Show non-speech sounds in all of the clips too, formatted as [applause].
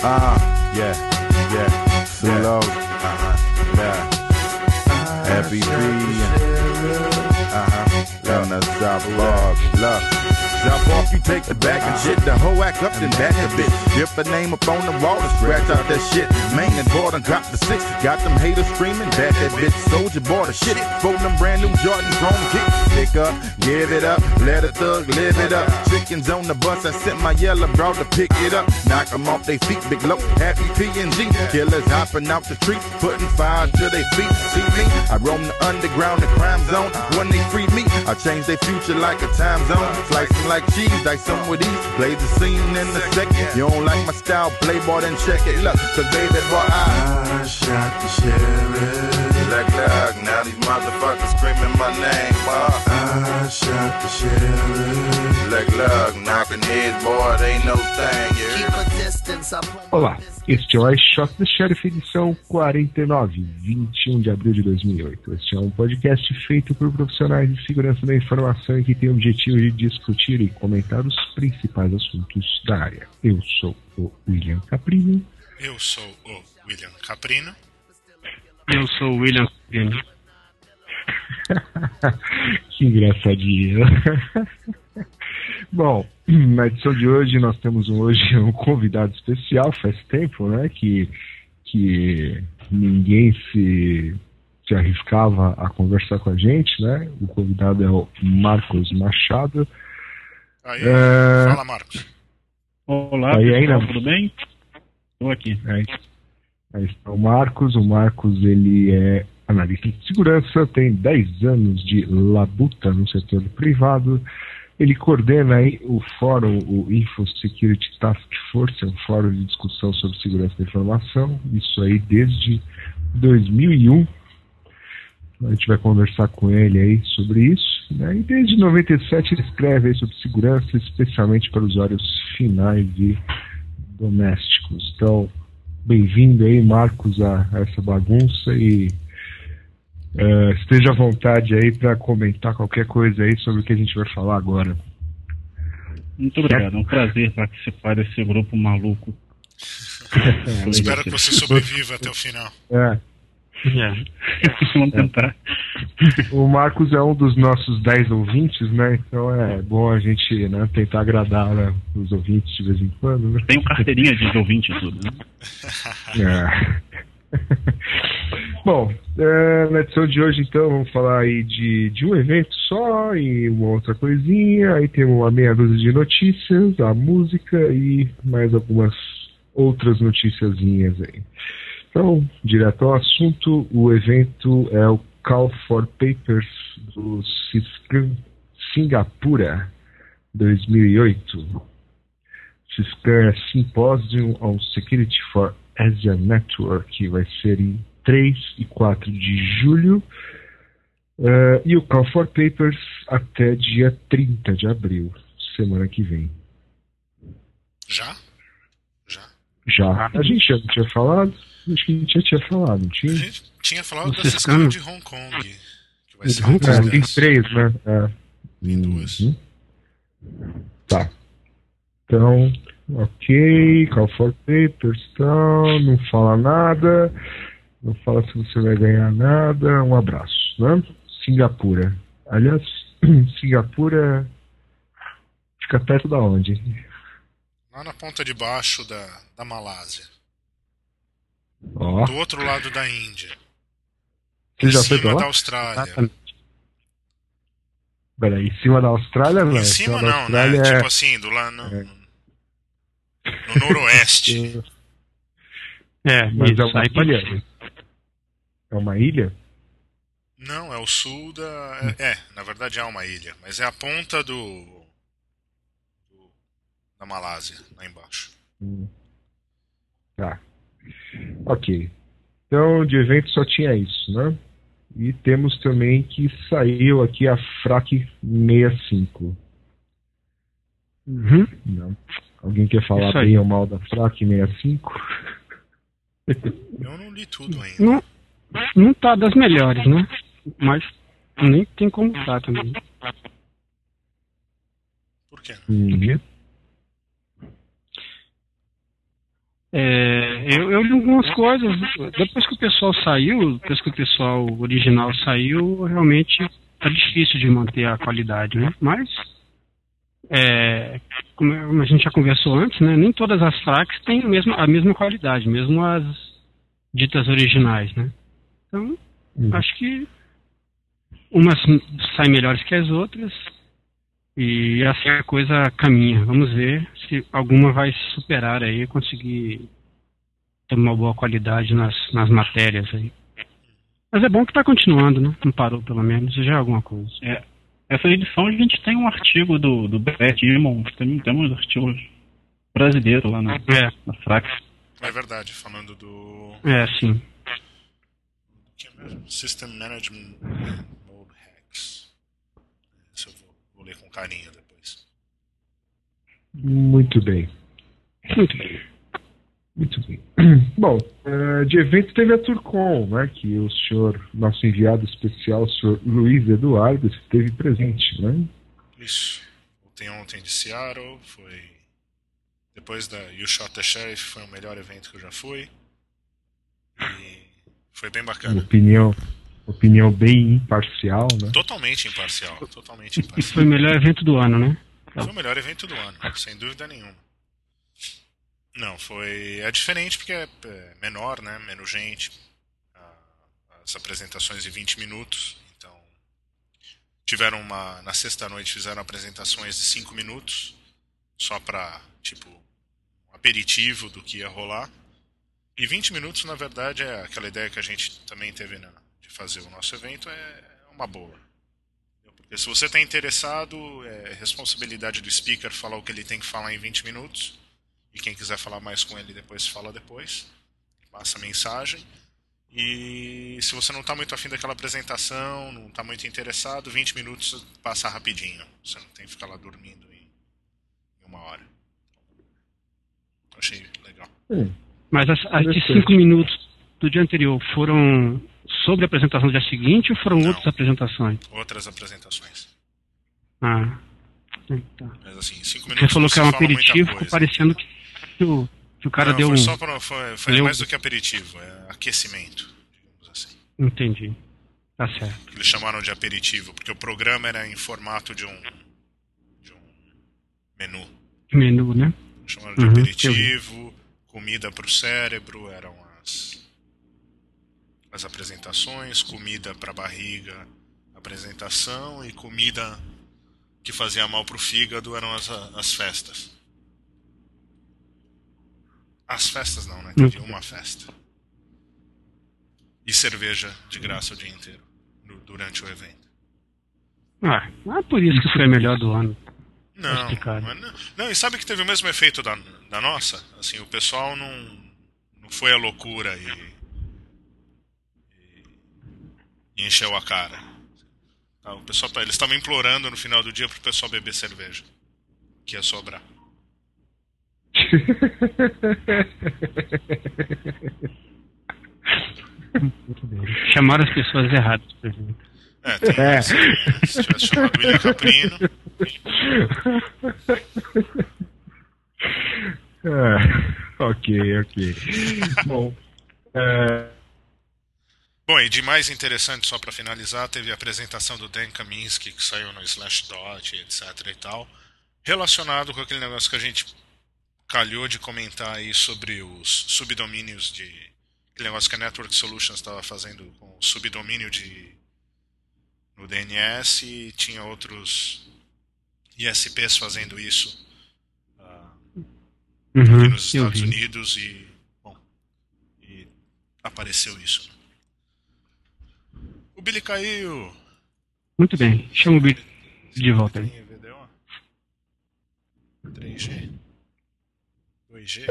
Uh, yeah, yeah, slow. Uh-huh, yeah. FBB. Uh-huh. On the South Log. Look. Jump off, you take the back and shit. The whole act up, then back a bit. Dip the name up on the wall and scratch out that shit. Main and board and got the six. Got them haters screaming, back that bitch. Soldier bought a shit. Fold them brand new Jordan chrome kicks. Pick up, give it up. Let a thug live it up. Chickens on the bus, I sent my yellow bro to pick it up. Knock them off they feet, big low. Happy PNG. Killers hopping out the street, putting fire to their feet. See me? I roam the underground, the crime zone. When they free me, I change their future like a time zone. Slicing like cheese, dice some with ease. Play the scene in the second. You don't like my style, play ball then check it. Look, cause baby boy, I, I shot the sheriff. Now these motherfuckers screaming my name. Uh. I shot the sheriff. Knocking heads, boy, it ain't no thing. Yeah. Olá, este é o I Shot the Sheriff, edição 49, 21 de abril de 2008. Este é um podcast feito por profissionais de segurança da informação e que tem o objetivo de discutir e comentar os principais assuntos da área. Eu sou o William Caprino. Eu sou o William Caprino. Eu sou o William Caprino. [laughs] que engraçadinho. [laughs] Bom, na edição de hoje nós temos hoje um convidado especial, faz tempo, né, que, que ninguém se, se arriscava a conversar com a gente, né? O convidado é o Marcos Machado. Aí, é... fala Marcos. Olá, aí, pessoal, aí, tudo bem? Estou aqui. Aí, aí está o Marcos. O Marcos ele é analista de segurança, tem 10 anos de labuta no setor privado. Ele coordena aí o fórum, o Info Security Task Force, é um fórum de discussão sobre segurança da informação, isso aí desde 2001. A gente vai conversar com ele aí sobre isso. Né? E desde 97 ele escreve aí sobre segurança, especialmente para usuários finais e domésticos. Então, bem-vindo aí, Marcos, a, a essa bagunça e Uh, esteja à vontade aí para comentar qualquer coisa aí sobre o que a gente vai falar agora. Muito obrigado, é um prazer participar desse grupo maluco. [laughs] Espero que você sobreviva até o final. É. [laughs] É. Vamos tentar. O Marcos é um dos nossos 10 ouvintes, né? Então é bom a gente né, tentar agradar né, os ouvintes de vez em quando. Né? Tem carteirinha de ouvinte tudo, né? [laughs] É. [laughs] Bom, é, na edição de hoje, então, vamos falar aí de, de um evento só e uma outra coisinha. Aí temos uma meia dúzia de notícias, a música e mais algumas outras noticiazinhas aí. Então, direto ao assunto, o evento é o Call for Papers do Ciscan Singapura 2008. Ciscan é Symposium on Security for Asia Network, que vai ser em 3 e 4 de julho. Uh, e o Call for Papers até dia 30 de abril, semana que vem. Já? Já? Já. A gente já tinha falado? Acho que a gente já tinha falado, não tinha? A gente tinha falado da Ciscano de Hong Kong. Que vai ser Hong Kong. tem três, né? É. Tem duas. Uhum. Tá. Então, Ok, call for papers, tal, não fala nada, não fala se você vai ganhar nada, um abraço, né? Singapura. Aliás, [clears throat] Singapura fica perto da onde? Lá na ponta de baixo da, da Malásia. Oh. Do outro lado da Índia. Você em já cima foi da Austrália. Peraí, em cima da Austrália, não? Em cima, não, né? É... Tipo assim, do lado. É no noroeste. [laughs] É, mas é uma ilha. É uma ilha? Não, é o sul da. É, é, na verdade é uma ilha, mas é a ponta do. do da Malásia, lá embaixo. Hum. Tá. Ok. Então, de evento só tinha isso, né? E temos também que saiu aqui a FRAC 65. Uhum. Não. Alguém quer falar bem ou mal da FRAC 65? [laughs] Eu não li tudo ainda. Não, não tá das melhores, né? Mas nem tem como estar também. Por quê? Uhum. É, eu, eu li algumas coisas. Depois que o pessoal saiu, depois que o pessoal original saiu, realmente tá difícil de manter a qualidade, né? Mas, é, como a gente já conversou antes, né? Nem todas as tracks têm a mesma, a mesma qualidade, mesmo as ditas originais, né? Então, Uhum. acho que umas saem melhores que as outras e assim a coisa caminha. Vamos ver se alguma vai superar aí e conseguir ter uma boa qualidade nas, nas matérias aí. Mas é bom que está continuando, né? Não parou pelo menos, isso já é alguma coisa. É, essa edição a gente tem um artigo do, do Brett Imon, tem, temos artigos brasileiros lá na, É, na Frax. É verdade, falando do. é, sim. que é mesmo? System Management Mode Hacks. Isso eu vou, ler com carinho depois. Muito bem. Muito bem. Muito bem. [clears throat] Bom, eh, de evento teve a Turcom, né, que o senhor, nosso enviado especial, o senhor Luiz Eduardo, esteve presente, né? Isso. Voltei ontem de Seattle, foi. Depois da You Shot the Sheriff, foi o melhor evento que eu já fui. E foi bem bacana. opinião, opinião bem imparcial, né? Totalmente imparcial. Totalmente E foi imparcial. o melhor evento do ano, né? Foi o melhor evento do ano, sem dúvida nenhuma. Não, foi. É diferente porque é é menor, né? Menos gente. Ah, As apresentações de 20 minutos. Então. Tiveram uma. Na sexta-noite fizeram apresentações de 5 minutos. Só pra, tipo, um aperitivo do que ia rolar. E 20 minutos, na verdade, é aquela ideia que a gente também teve na, de fazer o nosso evento, é uma boa. Porque se você está interessado, é responsabilidade do speaker falar o que ele tem que falar em 20 minutos. E quem quiser falar mais com ele depois, fala depois. Passa a mensagem. E se você não está muito afim daquela apresentação, não está muito interessado, 20 minutos passa rapidinho. Você não tem que ficar lá dormindo em, uma hora. Achei legal. Hum, Mas as, as de Interessante. cinco minutos do dia anterior foram sobre a apresentação do dia seguinte ou foram Não. outras apresentações? Outras apresentações. Ah, tá. Mas assim, 5 minutos Você falou que é um aperitivo, ficou parecendo que, que o, que o cara Não, deu foi um. só pra, foi, foi deu- mais do que aperitivo, é aquecimento, digamos assim. Entendi. Tá certo. Eles chamaram de aperitivo, porque o programa era em formato de um, de um menu. Menu, né? Chamaram de Uhum, aperitivo, comida para o cérebro, eram as, as apresentações, comida para a barriga, apresentação, e comida que fazia mal para o fígado eram as, as festas. As festas não, né? Teve uma festa. E cerveja de graça o dia inteiro, durante o evento. Ah, não é por isso que foi a melhor do ano. Não, não, não, e sabe que teve o mesmo efeito da, da nossa? Assim, o pessoal não, não foi a loucura e, e encheu a cara. Tá, o pessoal, tá- eles estavam implorando no final do dia pro pessoal beber cerveja, que ia sobrar. [laughs] Chamaram as pessoas erradas pra gente. É, tem É. Se tivesse chamado William Caprino, [laughs] Ah, ok, ok. Bom, é, Bom, e de mais interessante, só para finalizar, teve a apresentação do Dan Kaminsky, que saiu no Slashdot, etc e tal, relacionado com aquele negócio que a gente calhou de comentar aí sobre os subdomínios de... aquele negócio que a Network Solutions estava fazendo com o subdomínio de no DNS e tinha outros ISPs fazendo isso aqui Uhum, nos Estados vi. Unidos e, bom, e apareceu isso. O Billy caiu. Muito bem. Chama o Billy de volta aí. Tem VDO? 3G? 2G?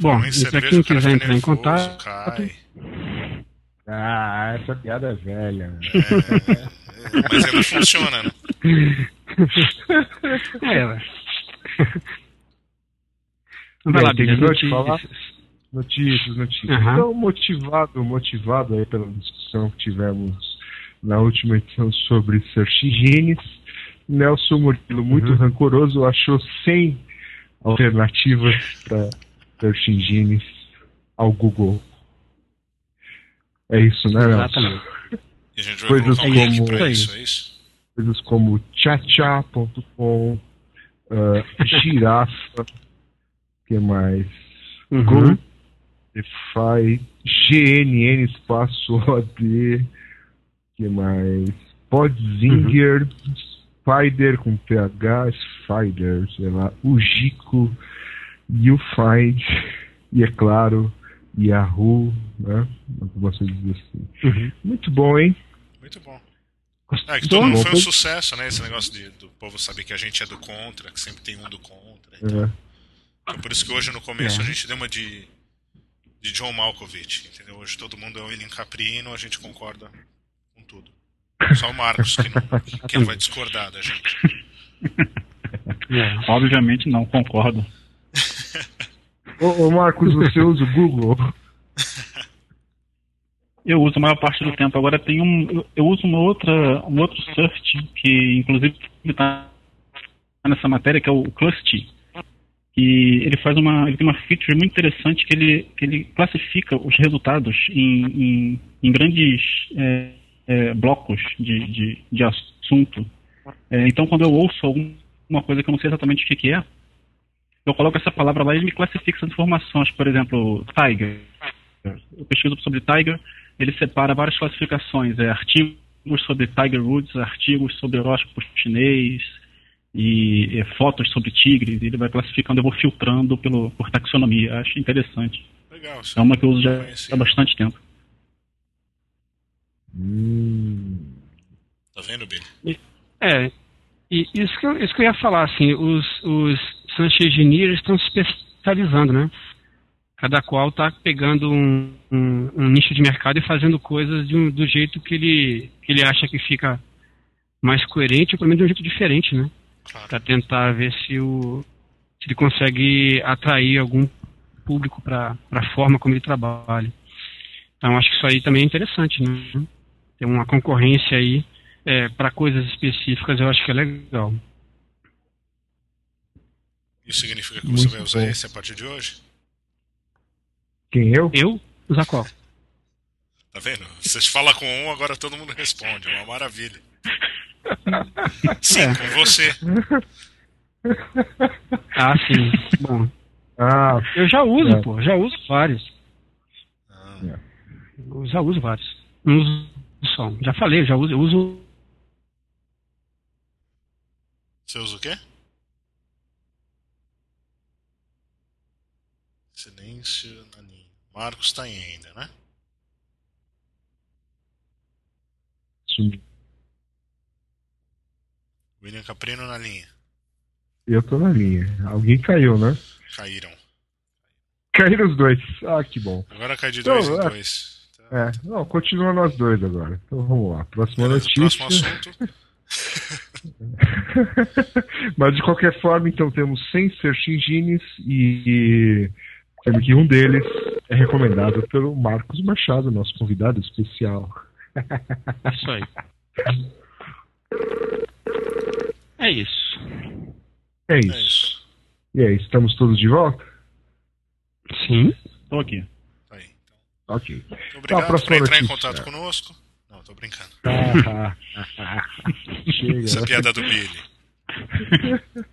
Bom, e o cara quiser entrar em contato, Cai. ah, essa piada é velha. né? É, mas ainda funciona, né? [laughs] É. Vai lá, Billy. de falar? notícias. Notícias, notícias. Aham. Então, motivado, motivado aí pela discussão que tivemos na última edição sobre search engines, Nelson Murilo, muito Uhum. rancoroso, achou 100 alternativas para search engines ao Google. É isso, né, Nelson? Exatamente. A gente vai Coisas um como- pra Isso é isso? Coisas como chacha.com, uh, girafa, que mais? Uhum. Go, Defy, GNN espaço [laughs] OD, que mais? Podzinger, Spider com PH, Spider, sei lá, Ujico, YouFind, e é claro, Yahoo, né? Algumas coisas assim. Uhum. Muito bom, hein? Muito bom. É, que todo mundo foi um sucesso, né? Esse negócio de, do povo saber que a gente é do contra, que sempre tem um do contra. Então, É. então por isso que hoje no começo É. a gente deu uma de, de John Malkovich, entendeu? Hoje todo mundo é o William Caprino, a gente concorda com tudo. Só o Marcos que não, que não vai discordar da gente. É. Obviamente não, concordo. Ô, ô, Marcos, você usa o Google? Eu uso a maior parte do tempo. Agora tem um. Eu, uso uma outra, um outro search que inclusive está nessa matéria, que é o Clust. Que ele faz uma. Ele tem uma feature muito interessante que ele, que ele classifica os resultados em, em, em grandes é, é, blocos de, de, de assunto. É, então quando eu ouço alguma coisa que eu não sei exatamente o que, que é, eu coloco essa palavra lá e ele me classifica essas informações. Por exemplo, Tiger. Eu pesquiso sobre Tiger, ele separa várias classificações, é, artigos sobre Tiger Woods, artigos sobre horóscopo chinês e é, fotos sobre tigres. Ele vai classificando, eu vou filtrando pelo, por taxonomia. Acho interessante. Legal. É uma que eu uso já Conheci. há bastante tempo. Hum. Tá vendo, Billy? É, e isso que, eu, isso que eu ia falar, assim, os, os search engineers estão se especializando, né? Cada qual está pegando um, um, um nicho de mercado e fazendo coisas de um- do jeito que ele, que ele acha que fica mais coerente, ou pelo menos de um jeito diferente, né? Claro. Para tentar ver se, o, se ele consegue atrair algum público para a forma como ele trabalha. Então, acho que isso aí também é interessante, né? Tem uma concorrência aí é, para coisas específicas, eu acho que é legal. Isso significa que Muito você vai usar bom. esse a partir de hoje? Quem eu? Eu? Usar qual? Tá vendo? Você fala com um, agora todo mundo responde. É uma maravilha. Sim, É. com você. Ah, sim. Bom, Ah, eu já uso, É. pô, já uso vários. Ah, Eu já uso vários. Não uso só. Já falei, eu já uso, eu uso Você usa o quê? Silêncio na linha. Marcos tá aí ainda, né? sumi. William Caprino na linha. eu tô na linha. Alguém caiu, né? Caíram. Caíram os dois. Ah, que bom. Agora cai de Então, dois em é. dois. É, não, continua nós dois agora. Então vamos lá. Próxima Beleza, notícia. próximo assunto. [laughs] Mas de qualquer forma, então temos 100 search engines e sendo que um deles é recomendado pelo Marcos Machado, nosso convidado especial. isso aí. [laughs] É isso. É É isso. isso. E aí, estamos todos de volta? Sim. Estou aqui. Tá aí. Então, Ok. muito obrigado próxima por entrar em contato conosco. Não, tô brincando. Chega. [laughs] Essa piada do Billy. [laughs]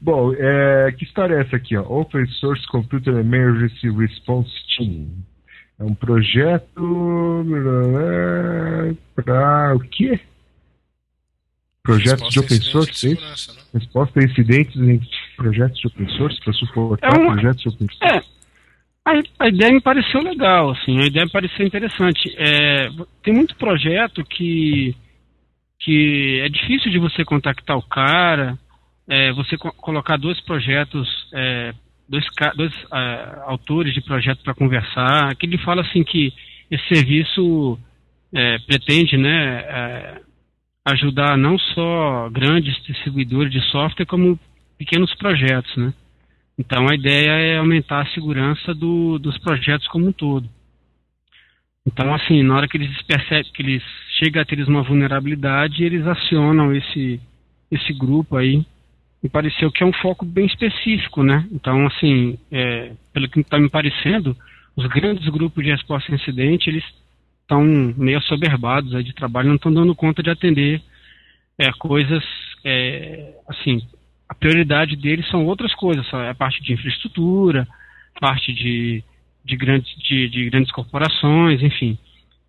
Bom, é, que história é essa aqui? Ó? Open Source Computer Emergency Response Team. É um projeto para o quê? Projetos de open Resposta a source, né? Resposta a incidentes em projetos de open source para suportar É uma- projetos de open source. É. A, a ideia me pareceu legal, assim, a ideia me pareceu interessante. É, tem muito projeto que, que é difícil de você contactar o cara, é, você co- colocar dois projetos, é, dois, dois é, autores de projeto para conversar, que ele fala assim que esse serviço é, pretende, né, é, ajudar não só grandes distribuidores de software, como pequenos projetos, né? Então a ideia é aumentar a segurança do, dos projetos como um todo. Então, assim, na hora que eles percebem que eles chega a ter uma vulnerabilidade, eles acionam esse, esse grupo aí me pareceu que é um foco bem específico, né? Então, assim, é, pelo que está me parecendo, os grandes grupos de resposta a incidente, eles estão meio soberbados aí de trabalho, não estão dando conta de atender é, coisas, é, assim, a prioridade deles são outras coisas, é a parte de infraestrutura, parte de, de, grandes, de, de grandes corporações, enfim.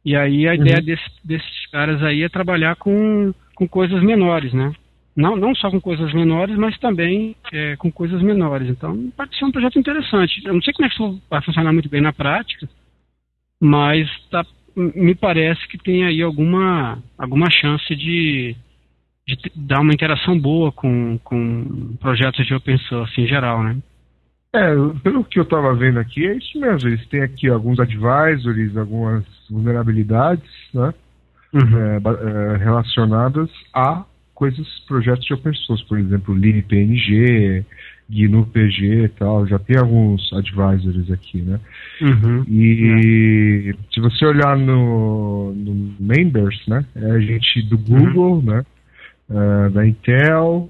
E aí a uhum. ideia desse, desses caras aí é trabalhar com, com coisas menores, né? Não, não só com coisas menores, mas também é, com coisas menores. Então, pode ser um projeto interessante. Eu não sei como é que isso vai funcionar muito bem na prática, mas tá, me parece que tem aí alguma, alguma chance de, de dar uma interação boa com, com projetos de open source em geral, né? É, pelo que eu estava vendo aqui, é isso mesmo. Eles têm aqui alguns advisories, algumas vulnerabilidades, né? Uhum. É, é, relacionadas a coisas, projetos de open source, por exemplo, LibPNG, GNU PG e tal, já tem alguns advisories aqui, né? Uhum. E é. se você olhar no, no members, né, é a gente do Google, uhum. né, uh, da Intel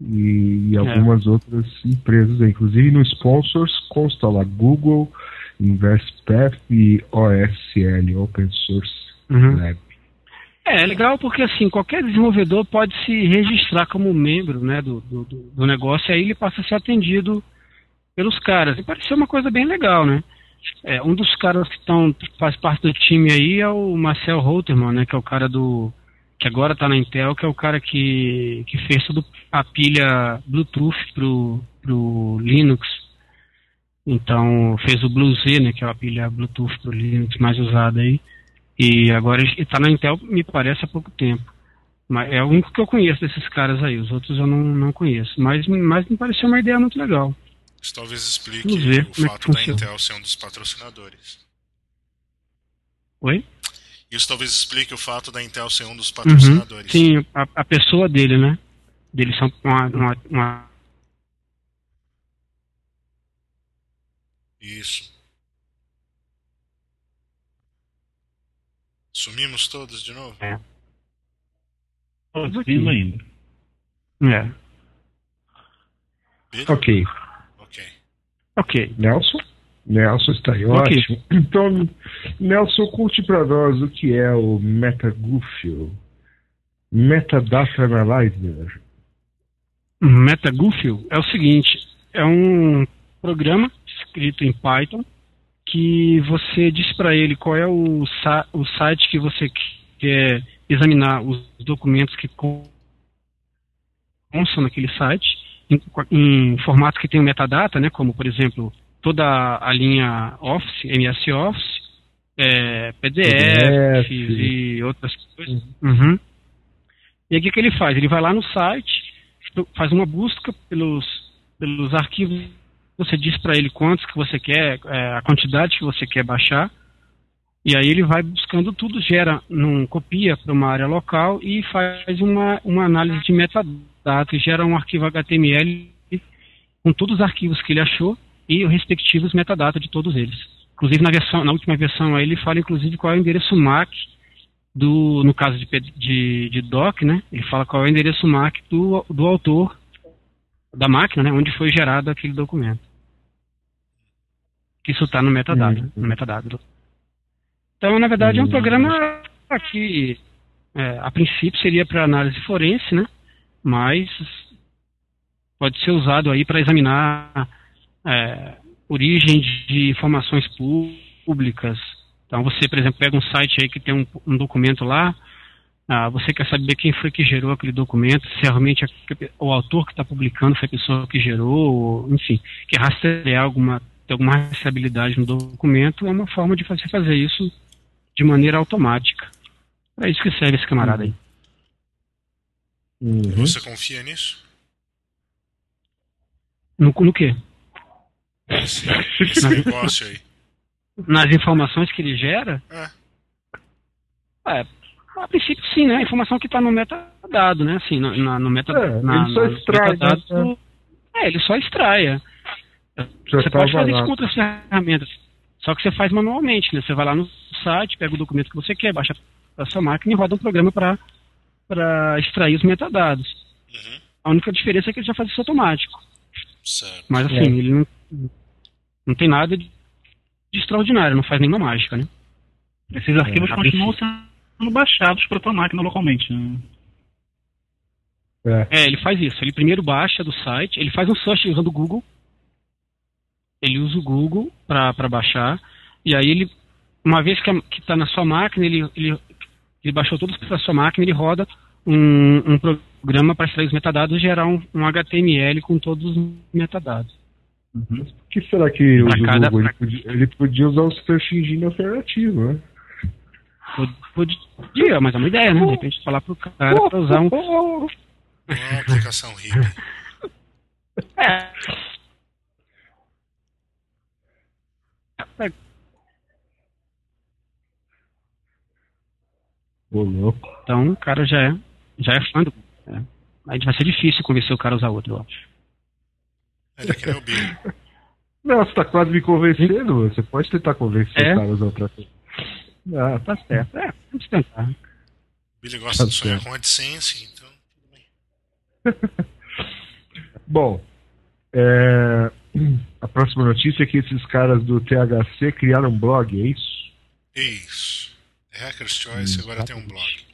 e, e é. algumas é. outras empresas, inclusive no sponsors consta lá Google, InvestPath e OSL, Open Source uhum. Lab. É, é legal porque assim, qualquer desenvolvedor pode se registrar como membro né, do, do, do negócio e aí ele passa a ser atendido pelos caras. E pareceu uma coisa bem legal, né? É, um dos caras que estão faz parte do time aí é o Marcel Holterman, né? Que é o cara do que agora está na Intel, que é o cara que, que fez a pilha Bluetooth pro, pro Linux. Então fez o BlueZ, né? Que é a pilha Bluetooth pro Linux mais usada aí. E agora está na Intel, me parece, há pouco tempo. Mas é o único que eu conheço desses caras aí, os outros eu não, não conheço. Mas, mas me pareceu uma ideia muito legal. Isso talvez explique ver, o é fato é da Intel ser um dos patrocinadores. Oi? Isso talvez explique o fato da Intel ser um dos patrocinadores. Uhum, sim, a, a, pessoa dele, né? Deles são uma, uma, uma... Isso. Sumimos todos de novo? É. Todos ainda. É. Ok. Ok. Ok. Nelson? Nelson está aí, okay. ótimo. Então, Nelson, conte para nós o que é o MetaGoofio. Metadata Analyzer. MetaGoofio é o seguinte, é um programa escrito em Python que você diz para ele qual é o, o site que você quer examinar os documentos que constam naquele site, em, em formato que tem metadata, né, como, por exemplo, toda a linha Office, MS Office, é, PDF, PDF, e outras coisas. Uhum. E aí o que, que ele faz? Ele vai lá no site, faz uma busca pelos, pelos arquivos você diz para ele quantos que você quer, é, a quantidade que você quer baixar, e aí ele vai buscando tudo, gera, num, copia para uma área local e faz uma, uma análise de metadata e gera um arquivo HTML com todos os arquivos que ele achou e os respectivos metadata de todos eles. Inclusive na versão, na última versão aí ele fala inclusive qual é o endereço MAC do, no caso de, de, de doc, né? Ele fala qual é o endereço MAC do, do autor da máquina, né? Onde foi gerado aquele documento que isso está no metadado, uhum. no metadado. Então, na verdade, uhum. é um programa que, é, a princípio, seria para análise forense, né? Mas pode ser usado aí para examinar é, origem de informações públicas. Então, você, por exemplo, pega um site aí que tem um, um documento lá, ah, você quer saber quem foi que gerou aquele documento, se realmente o autor que está publicando foi a pessoa que gerou, ou, enfim, quer rastrear alguma ter alguma rastreabilidade no documento, é uma forma de você fazer isso de maneira automática. É isso que serve esse camarada aí. Uhum. Você confia nisso? No, no quê? Esse, esse negócio aí. Nas informações que ele gera? É. é a princípio sim, né? A informação que está no metadado, né? Assim, na, no metadado. É, ele só extrai. Né? É, ele só extrai. É. Você tá pode fazer isso com outras ferramentas. Só que você faz manualmente, né? Você vai lá no site, pega o documento que você quer, baixa para sua máquina e roda um programa para para extrair os metadados. Uhum. A única diferença é que ele já faz isso automático. Certo. Mas assim, É. ele não, não tem nada de, de extraordinário, não faz nenhuma mágica, né? Esses arquivos a continuam sendo baixados para tua máquina localmente. Né? É. É, ele faz isso. Ele primeiro baixa do site, ele faz um search usando o Google. Ele usa o Google para baixar. E aí ele, uma vez que está na sua máquina, ele, ele, ele baixou todos para sua máquina, ele roda um, um programa para extrair os metadados e gerar um, um HTML com todos os metadados. Por que será que usa Pra o cada- Google? Ele podia, ele podia usar o search engine alternativo, né? Pod- Podia, mas é uma ideia, né? De repente falar pro cara para usar um. É [laughs] uma aplicação hippie. É. Ô, louco. Então o cara já é, já é fã do. É. Aí vai ser difícil convencer o cara a usar outro, eu acho. Ele é que nem o Billy. [laughs] Não, você tá quase me convencendo. Você pode tentar convencer É? o cara a usar outra coisa. Ah, Tá certo. É, vamos tentar. Billy gosta de Tá sonhar certo. com AdSense, então tudo bem. [laughs] Bom, é, a próxima notícia é que esses caras do THC criaram um blog, é isso? Isso. Hacker's Choice Hum, agora tem um blog.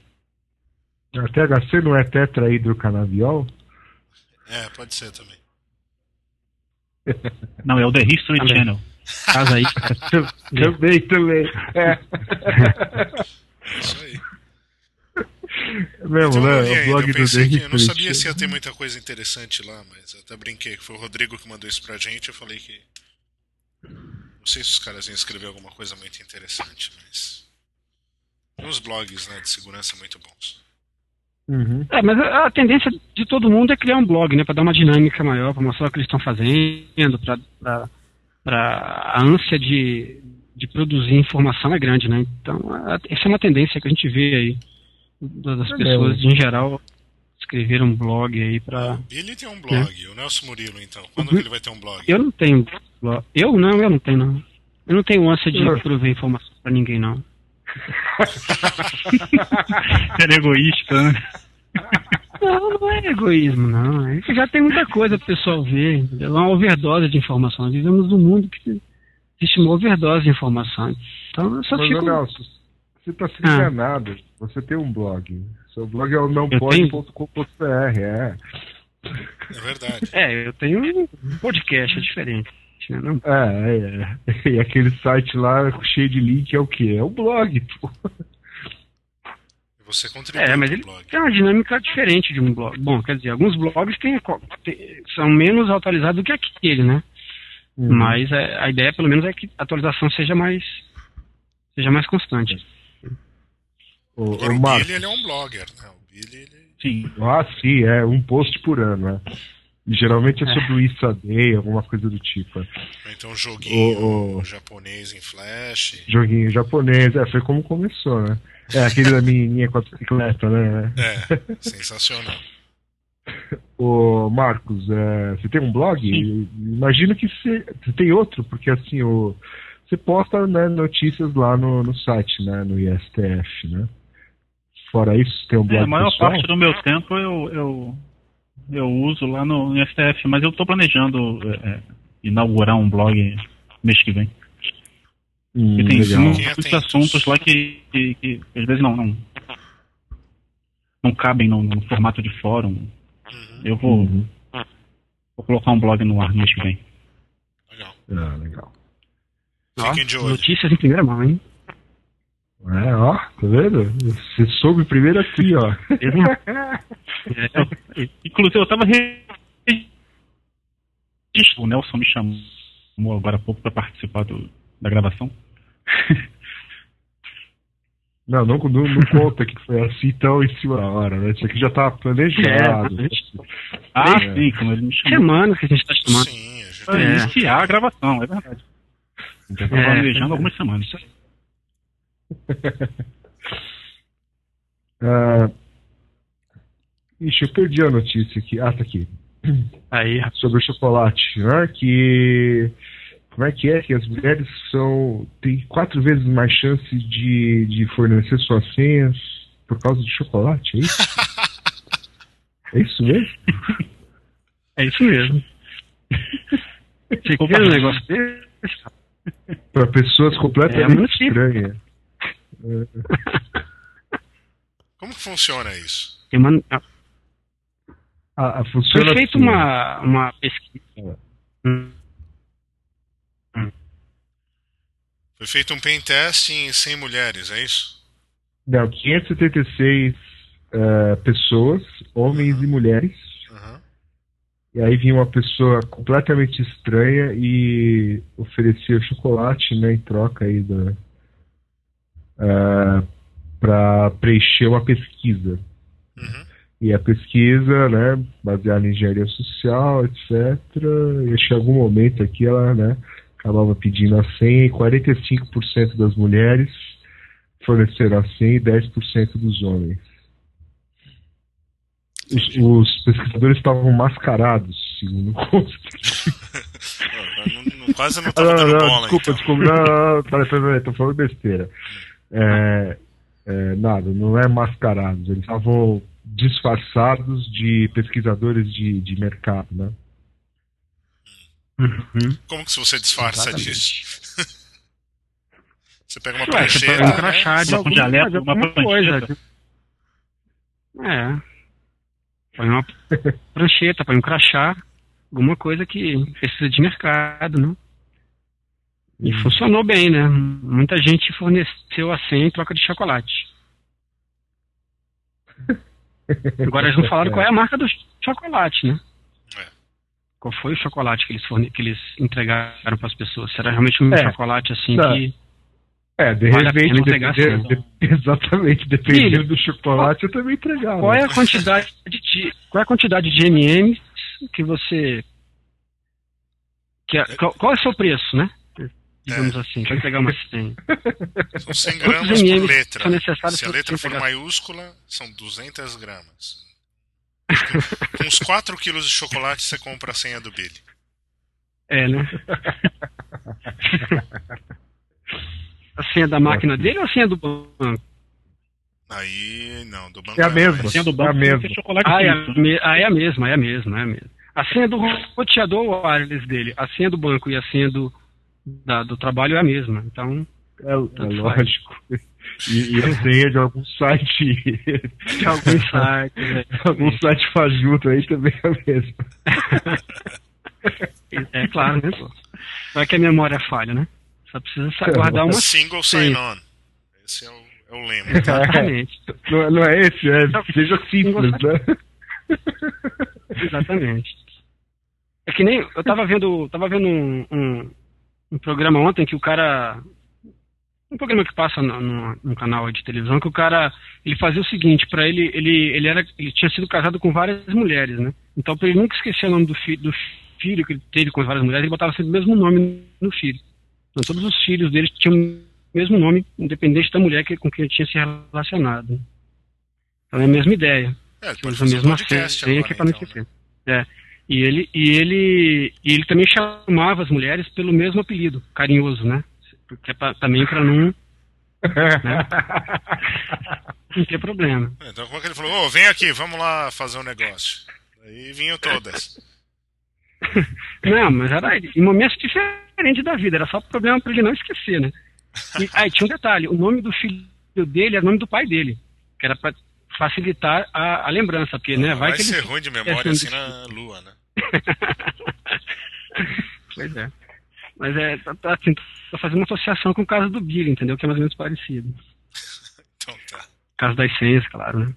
A THC não é tetrahidrocanabiol? É, pode ser também. [laughs] Não, é o The History Também. Channel. Casa aí. [laughs] Também, também. É. É Isso aí. É mesmo, Então, eu né? O ainda, blog eu do que eu não sabia se ia ter muita coisa interessante lá, mas eu até brinquei que foi o Rodrigo que mandou isso pra gente. Eu falei que. Não sei se os caras iam escrever alguma coisa muito interessante, mas. Tem uns blogs né, de segurança muito bons. Uhum. É, mas a, a tendência de todo mundo é criar um blog, né? Pra dar uma dinâmica maior, pra mostrar o que eles estão fazendo, pra, pra, pra a ânsia de, de produzir informação é grande, né? Então, a- essa é uma tendência que a gente vê aí das É pessoas, em geral, escrever um blog aí pra. O Billy tem um blog, o Nelson Murilo, então. Quando que ele vai ter um blog? Eu não tenho blog. Eu não, eu não tenho, não. Eu não tenho ânsia de Uhum. prover informação pra ninguém, não. [laughs] Ser egoísta, né? Não, não é egoísmo, não. É que já tem muita coisa pro pessoal ver. É uma overdose de informação. Nós vivemos num mundo que existe uma overdose de informação. Então eu só Mas, fico. ô, Nelson, você tá se Ah. enganado. Você tem um blog. Seu blog é o nãopode.com.br, é. É verdade. É, eu tenho um podcast, é diferente. né? É, é, é. E aquele site lá cheio de link é o quê? É o blog, pô. E você contribui É, mas ele blog. tem uma dinâmica diferente de um blog. Bom, quer dizer, alguns blogs têm, têm- são menos atualizados do que aquele, né? Uhum. Mas é, a ideia, pelo menos, é que a atualização seja mais seja mais constante. O, Agora o. Billy ele é um blogger, né? O Billy ele. Sim. Ah, sim, é um post por ano, né? E geralmente é É. sobre o Issa Day, alguma coisa do tipo. é. Então um joguinho O- o- japonês em flash. Joguinho japonês, é, foi como começou, né? É aquele da menininha com a bicicleta, né? É, sensacional. [laughs] Ô, Marcos, é, você tem um blog? Imagino que você, você tem outro, porque assim, o, você posta né, notícias lá no, no site, né? No ISTF, né? Fora isso, tem um blog É, a maior pessoal? parte do meu tempo eu, eu, eu uso lá no, no STF, mas eu estou planejando é, é, inaugurar um blog mês que vem. Hum, E tem legal. muitos assuntos lá que, que, que às vezes não, não, não cabem no, no formato de fórum. Uhum, Eu vou, Uhum. vou colocar um blog no ar mês que vem. legal. Ah, legal. Notícias em primeira mão, hein? É, ó, tá vendo? Você soube primeiro aqui, ó. É, inclusive, eu estava re... O Nelson me chamou agora há pouco para participar do, da gravação. [laughs] Não, não, não, não conta que foi assim tão em cima da hora, né? Isso aqui já tava planejado. É, Ah, É. sim, como ele me chamou. Semanas que a gente está chamando. Sim, a gente É. iniciar a gravação, é verdade. Já estava É, planejando é. algumas semanas. [laughs] Ah, ixi, eu perdi a notícia aqui. Ah, tá aqui. Aí. Sobre o chocolate, né? Que. Como é que é? Que as mulheres são. têm quatro vezes mais chance de, de fornecer suas senhas por causa de chocolate, é isso? [laughs] é isso mesmo? É isso mesmo. [laughs] Você quer um negócio desse? Para pessoas É completamente simples. estranhas. [laughs] Como que funciona isso? Tem uma- A, a Foi funciona feita assim, uma, uma pesquisa. Hum. Foi feito um pen test em 100 mulheres, é isso? Não, 576 eh, pessoas, homens e mulheres. Aham. E aí vinha uma pessoa completamente estranha e oferecia chocolate, né, em troca aí da para preencher uma pesquisa. Uhum. E a pesquisa, né, baseada em engenharia social, etc. E em algum momento aqui ela, né, acabava pedindo a senha e 45% das mulheres forneceram a senha e 10% dos homens. Os, os pesquisadores estavam mascarados, segundo consta. [laughs] Não- não- quase não tava não, dando não, bola, desculpa, então. desculpa, não, não, não, [laughs] peraí, tô falando besteira. É, é, nada, não é mascarados, eles estavam disfarçados de pesquisadores de, de mercado, né? Uhum. Como que você disfarça Exatamente. disso? [laughs] você pega uma prancheta, um né? crachá de Uma de uma alguma coisa. prancheta. É. Põe uma [laughs] prancheta, põe um crachá, alguma coisa que precisa de mercado, né? E Hum. funcionou bem, né? Muita gente forneceu a senha em troca de chocolate. Agora eles não falaram qual é a [laughs] marca do chocolate, né? É. Qual foi o chocolate que eles, forne... que eles entregaram para as pessoas? Será realmente um É. chocolate assim Não. que. É, de Vale a repente, pena entregar dependendo- sim. de- [laughs] exatamente, dependendo Filho, do chocolate, eu também entregava. Qual é a quantidade de qual é a quantidade de M&M's que você que a- qual, qual é o seu preço, né? Digamos assim, para pegar uma [laughs] senha. São 100 Quantos gramas por ml letra. são necessários Se a letra for pegar? maiúscula, são 200 gramas. Com uns 4 quilos de chocolate, você compra a senha do Billy. É, né? a senha da máquina dele ou a senha do banco? Aí, não, do banco É a não mesma. mais. Senha do É a banco tem que mesma. Ah, é a, suíço. me- ah, é a mesma, é a mesma, é a mesma. A senha do roteador wireless dele, a senha do banco e a senha do, da- do trabalho é a mesma. Então, É, é lógico. E, e a senha de algum site. de algum site, né? [laughs] algum site fajuto aí também é a mesma. É claro, né? pô? Vai que a memória falha, né? Só precisa sa- guardar uma Single sign-on. Esse é o, é o lema. Exatamente. [laughs] Não, é- não é esse, é. Seja simples, né? Exatamente. É que nem. Eu tava vendo. Tava vendo um, um, um programa ontem que o cara. Um programa que passa no, canal de televisão, que o cara. Ele fazia o seguinte, para ele, ele, ele era. Ele tinha sido casado com várias mulheres, né? Então, pra ele nunca esquecer o nome do, fi, do filho que ele teve com as várias mulheres, ele botava sempre o mesmo nome no filho. Então todos os filhos dele tinham o mesmo nome, independente da mulher que, com quem ele tinha se relacionado. Então é a mesma ideia É, que pode usa a fazer um mesma senha agora, aqui para não então, né? esquecer. É. E ele, e, ele, e ele também chamava as mulheres pelo mesmo apelido, carinhoso, né? Porque é pra- também para não, [laughs] não ter problema. É, Então, como é que ele falou? Ô, vem aqui, vamos lá fazer um negócio. Aí vinham todas. [laughs] Não, mas era em momentos diferentes da vida, era só problema para ele não esquecer, né? E, aí tinha um detalhe, o nome do filho dele era o nome do pai dele, que era para facilitar a, a lembrança, porque, né, vai, Vai que ele ser ruim de memória assim na lua, né? [laughs] Pois é. Mas é, tá, tá, assim, tô fazendo uma associação com o caso do Billy, entendeu? Que é mais ou menos parecido. [laughs] Então tá. Caso das senhas, claro, né?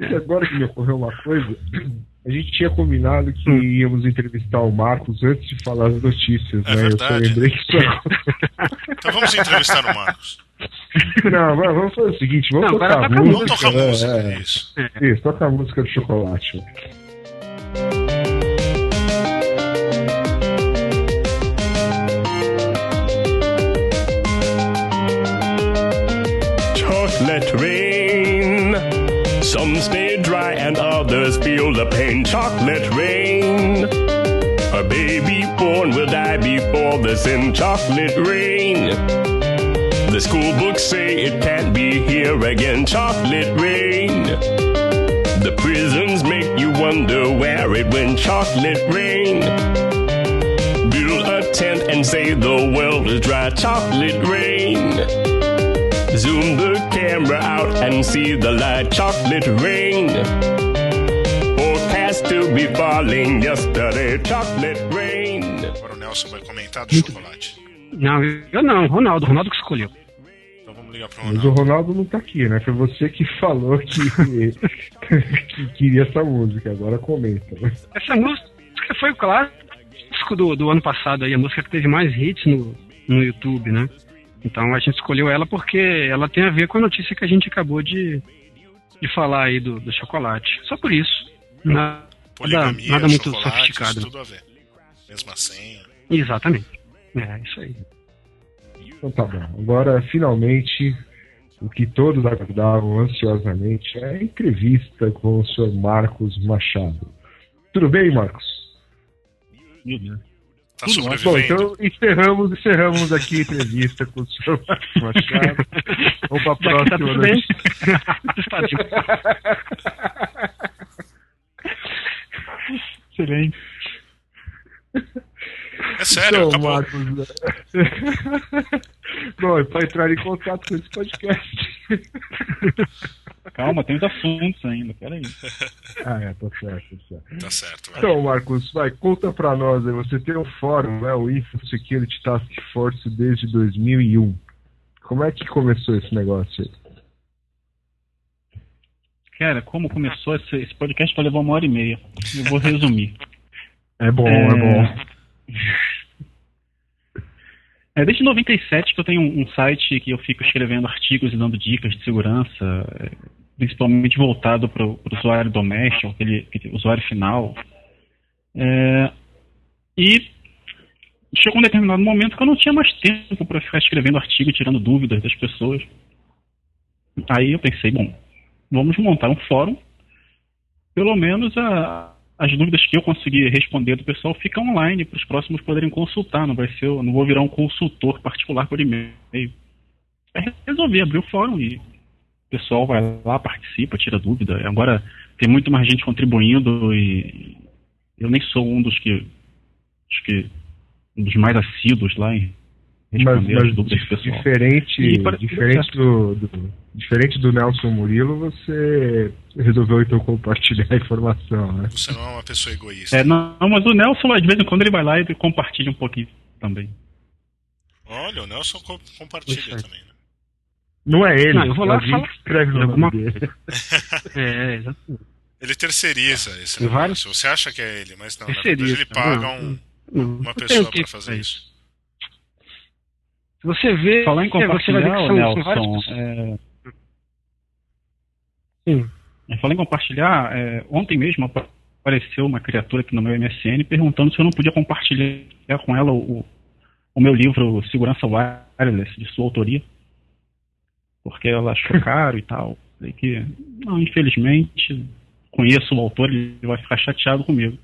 E agora que me ocorreu uma coisa, a gente tinha combinado que Hum. íamos entrevistar o Marcos antes de falar as notícias, É né? Eu só verdade. lembrei que isso [laughs] Então vamos entrevistar o Marcos. Não, mas vamos fazer o seguinte, vamos Não, agora tocar toca a música. Vamos tocar né? música, É, isso. Isso, toca a música do chocolate. Chocolate rain. Some stay dry and others feel the pain. Chocolate rain. A baby born will die before the sin. Chocolate rain. The school books say it can't be here again. Chocolate rain. The prisons make you wonder where it went. Chocolate rain. Build a tent and say the world is dry. Chocolate rain. Zoom the camera out and see the light. Chocolate rain. Forecast to be falling yesterday. Chocolate rain. Agora o Nelson vai comentar do chocolate. Não, eu não, Ronaldo, Ronaldo que escolheu. Vamos ligar pro Mas o Ronaldo. Ronaldo não tá aqui, né? Foi você que falou que, [laughs] que queria essa música. Agora comenta. né? Essa música foi o clássico do, do ano passado aí, a música que teve mais hits no, no YouTube, né? Então a gente escolheu ela porque ela tem a ver com a notícia que a gente acabou de, de falar aí do, do chocolate. Só por isso. Nada, Poligamia, nada muito sofisticado. isso tudo a ver. Mesma senha. Exatamente. É, isso aí. Então tá bom. Agora, finalmente, o que todos aguardavam ansiosamente é a entrevista com o senhor Marcos Machado. Tudo bem, Marcos? Deus. Tá Tudo Bom, sobrevivendo? então encerramos, encerramos aqui a entrevista com o senhor Marcos Machado. [laughs] Vamos para a tá próxima tudo. Está [laughs] de- Excelente. É sério, Então, acabou. Marcos. [laughs] Bom, é para entrar em contato com esse podcast. Calma, tem os assuntos ainda, peraí. [laughs] Ah, é, tá certo, tá certo. Tá certo. vai. Então, Marcos, vai, conta pra nós aí. Você tem um fórum, né? O Info Security Task Force desde 2001. Como é que começou esse negócio aí? Cara, como começou esse, esse podcast vai levar uma hora e meia. Eu vou resumir. É bom, é, bom. É, desde 97 que eu tenho um, site que eu fico escrevendo artigos e dando dicas de segurança, é, principalmente voltado para o usuário doméstico, aquele, aquele usuário final. É, e chegou um determinado momento que eu não tinha mais tempo para ficar escrevendo artigo e tirando dúvidas das pessoas. Aí eu pensei, bom, vamos montar um fórum. Pelo menos a- as dúvidas que eu conseguir responder do pessoal ficam online para os próximos poderem consultar. Não vai ser, eu não vou virar um consultor particular por e-mail. Aí resolvi abrir o fórum e o pessoal vai lá, participa, tira dúvida. Agora tem muito mais gente contribuindo e eu nem sou um dos que, acho que um dos mais assíduos lá em Mas, as mas dúvidas pessoal. diferente, para- diferente, do, do- diferente do Nelson Murilo, você resolveu então compartilhar a informação, né? Você não é uma pessoa egoísta. É, não, mas o Nelson, de vez em quando, ele vai lá e compartilha um pouquinho também. Olha, o Nelson co- compartilha aí. também. Né? Não é ele, Não, eu vou lá é falar escreve no de nome alguma- dele. É, exatamente. Ele terceiriza esse Tem vários- negócio. Você acha que é ele, mas não. Na Terceiriza, verdade, ele paga um- Não, uma pessoa para fazer isso. Se você vê, Falar em você vai ver que compartilhar, são, são várias Nelson, pessoas. é, Sim. eu falei em compartilhar, é, ontem mesmo apa- apareceu uma criatura aqui no meu MSN perguntando se eu não podia compartilhar com ela o, o meu livro Segurança Wireless, de sua autoria, porque ela achou [laughs] caro e tal. Falei que, não, infelizmente, conheço o autor, ele vai ficar chateado comigo.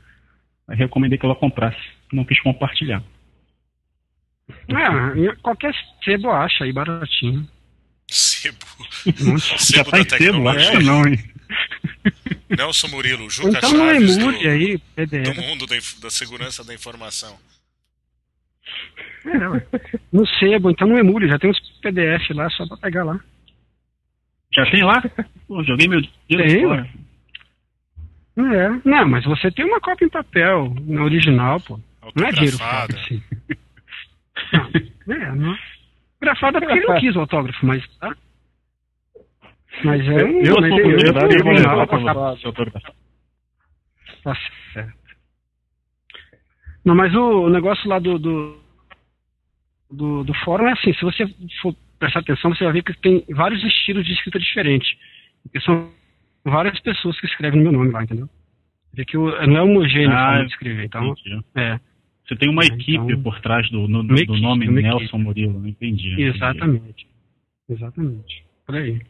Aí recomendei que ela comprasse, não quis compartilhar. É, qualquer sebo acha aí baratinho. Sebo. Sebo tá da em sebo, tecnologia. que não, hein? Nelson Murilo, Juca Então não Chaves emule do, aí, do mundo da, da segurança da informação. No sebo, então não emule, já tem uns PDF lá, só pra pegar lá. Já tem lá? Pô, joguei meu dinheiro Tem, fora. É, não, mas você tem uma cópia em papel, na original, pô. Não é dinheiro Autografada. Não, é, não. Grafada porque ele não quis o autógrafo, mas tá. Mas é um. Eu mas é- é eu a capa- você. Seu autógrafo. Tá certo. Não, mas o, o negócio lá do, do, do, do fórum é assim, se você for prestar atenção, você vai ver que tem vários estilos de escrita diferentes. Porque são várias pessoas que escrevem no meu nome lá, entendeu? Vê que o- não é homogêneo a Ah, forma de escrever, então. Entendi. É, Você tem uma Ah, equipe então- por trás do, no- do equipe, nome Nelson equipe. Murilo, não entendi. entendi. exatamente. Exatamente. Por aí.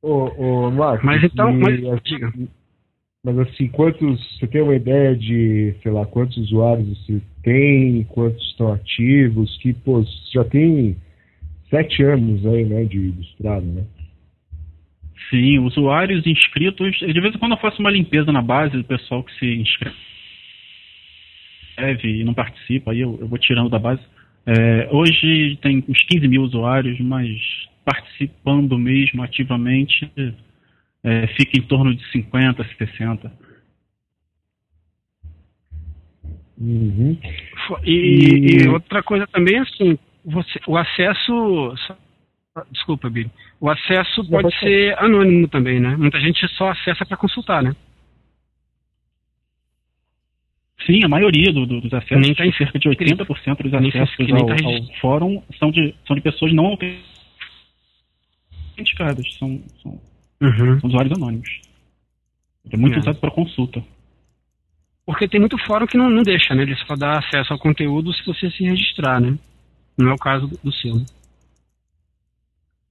Ô, ô, Marcos, Mas então, e, mas, assim, diga. mas assim, quantos. Você tem uma ideia de, sei lá, quantos usuários você tem, quantos estão ativos, que, pô, já tem sete anos aí, né, de, de estrada, né? Sim, usuários inscritos. De vez em quando eu faço uma limpeza na base do pessoal que se inscreve e não participa, aí eu, eu vou tirando da base. É, hoje tem uns 15 mil usuários, mas participando mesmo ativamente é, fica em torno de 50, 60. Uhum. E, e... e, outra coisa também, assim, você, o acesso. Desculpa, Billy. O acesso pode, pode ser anônimo também, né? Muita gente só acessa para consultar, né? Sim, a maioria do, do, dos acessos, nem tá em cerca de 80% dos acessos ao, tá ao, fórum são de, são de pessoas não autenticadas, são, são, uhum. são usuários anônimos. É muito é. usado para consulta. Porque tem muito fórum que não, não deixa, né? Ele só dá acesso ao conteúdo se você se registrar, né? Não é o caso do, seu.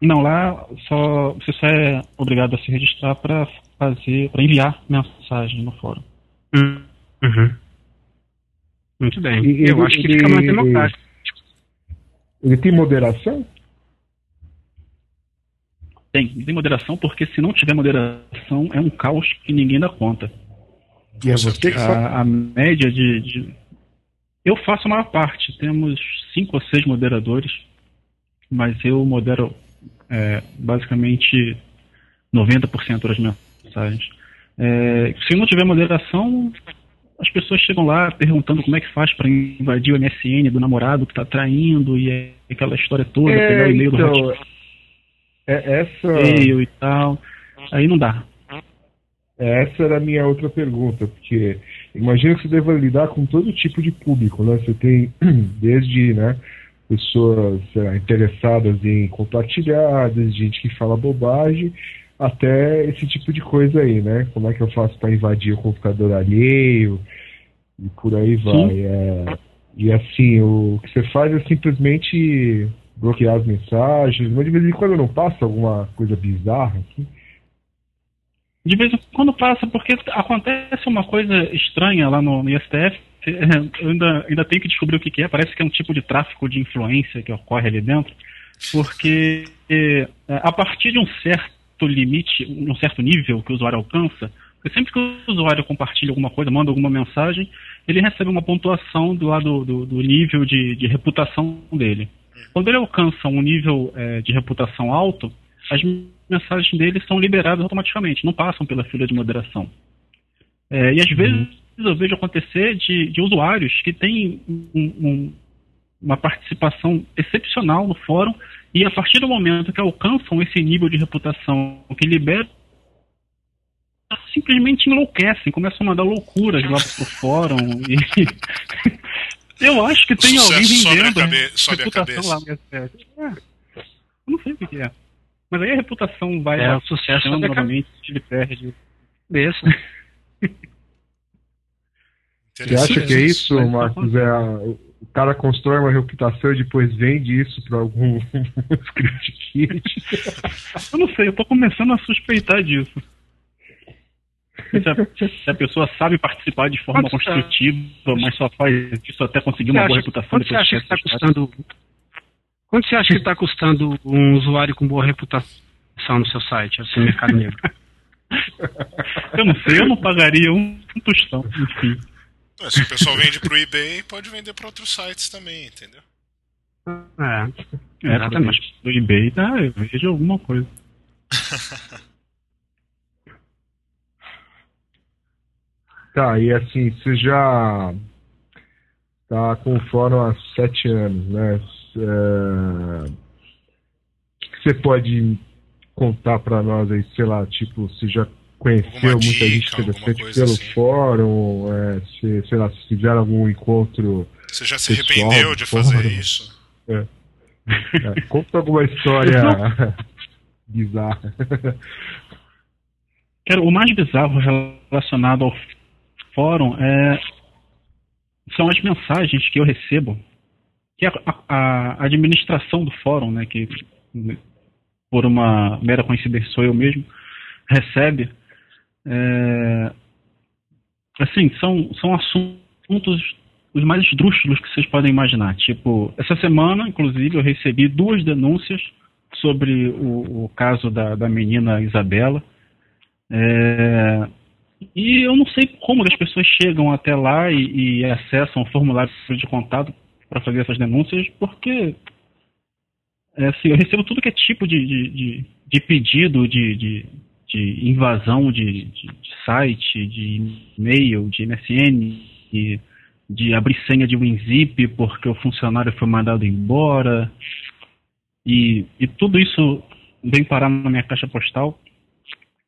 Não, lá só você só é obrigado a se registrar para fazer, para enviar mensagem no fórum. Hum, uhum. Muito bem. E, Eu ele, acho que fica mais democrático. Ele tem moderação? Tem, tem moderação porque se não tiver moderação é um caos que ninguém dá conta. E é você que a, a média de, de, Eu faço a maior parte. Temos cinco ou seis moderadores, mas eu modero é, basicamente 90% das mensagens. É, se não tiver moderação, as pessoas chegam lá perguntando como é que faz para invadir o MSN do namorado que está traindo e é aquela história toda, é, pegar o e-mail então, do é, essa... e-mail e tal. Aí não dá. Essa era a minha outra pergunta, porque imagina que você deva lidar com todo tipo de público, né? Você tem [clears throat] desde, né, pessoas lá, interessadas em compartilhar, desde gente que fala bobagem, até esse tipo de coisa aí, né? Como é que eu faço para invadir o computador alheio e por aí vai. É, e assim, o que você faz é simplesmente bloquear as mensagens, mas de vez em quando não passa alguma coisa bizarra aqui. Assim. De vez em quando passa, porque acontece uma coisa estranha lá no, no ISTF. Eu ainda, ainda tenho que descobrir o que, que é. Parece que é um tipo de tráfico de influência que ocorre ali dentro. Porque é, a partir de um certo limite, um certo nível que o usuário alcança, porque sempre que o usuário compartilha alguma coisa, manda alguma mensagem, ele recebe uma pontuação do lado do, do nível de, de, reputação dele. Quando ele alcança um nível é, de reputação alto, as mensagens deles são liberadas automaticamente, não passam pela fila de moderação. É, e às uhum. vezes eu vejo acontecer de, de usuários que têm um, um, uma participação excepcional no fórum e a partir do momento que alcançam esse nível de reputação que libera simplesmente enlouquecem, começam a mandar loucuras lá pro fórum e [laughs] eu acho que tem alguém vendendo a, reputação lá. É, eu não sei o que é. Mas aí a reputação vai é, o sucesso novamente, ele perde. Desse. Você acha que é isso, Marcos? É a, o cara constrói uma reputação e depois vende isso para algum [laughs] script kit? eu não sei, eu tô começando a suspeitar disso. Se a, se a, pessoa sabe participar de forma Quanto construtiva, tá? mas só faz isso até conseguir uma boa reputação. Quanto você acha que está custando Quanto você acha que está custando um usuário com boa reputação no seu site, assim, Mercado Negro? [laughs] eu não sei, eu não pagaria um, um tostão, enfim. Se o pessoal vende para o eBay, pode vender para outros sites também, entendeu? É, exatamente. No eBay tá, eu vejo alguma coisa. [laughs] tá, e assim, você já tá com o fórum há sete anos, né? É, que você pode contar para nós aí, sei lá, tipo, você já conheceu muita dica, gente interessante pelo assim. fórum, é, se, sei lá, se fizeram algum encontro. Você já se arrependeu de fórum, fazer isso? É. É, conta alguma história [laughs] bizarra. Quero, o mais bizarro relacionado ao fórum é, são as mensagens que eu recebo que a, a, administração do fórum, né, que por uma mera coincidência sou eu mesmo, recebe, é, assim, são, são assuntos os mais esdrúxulos que vocês podem imaginar. Tipo, essa semana, inclusive, eu recebi duas denúncias sobre o, o caso da, da menina Isabela. É, e eu não sei como as pessoas chegam até lá e, e acessam o formulário de contato para fazer essas denúncias, porque é, assim, eu recebo tudo que é tipo de, de, de, de pedido de, de, de invasão de, de, site, de e-mail, de MSN, de, de abrir senha de WinZip porque o funcionário foi mandado embora. E, e tudo isso vem parar na minha caixa postal.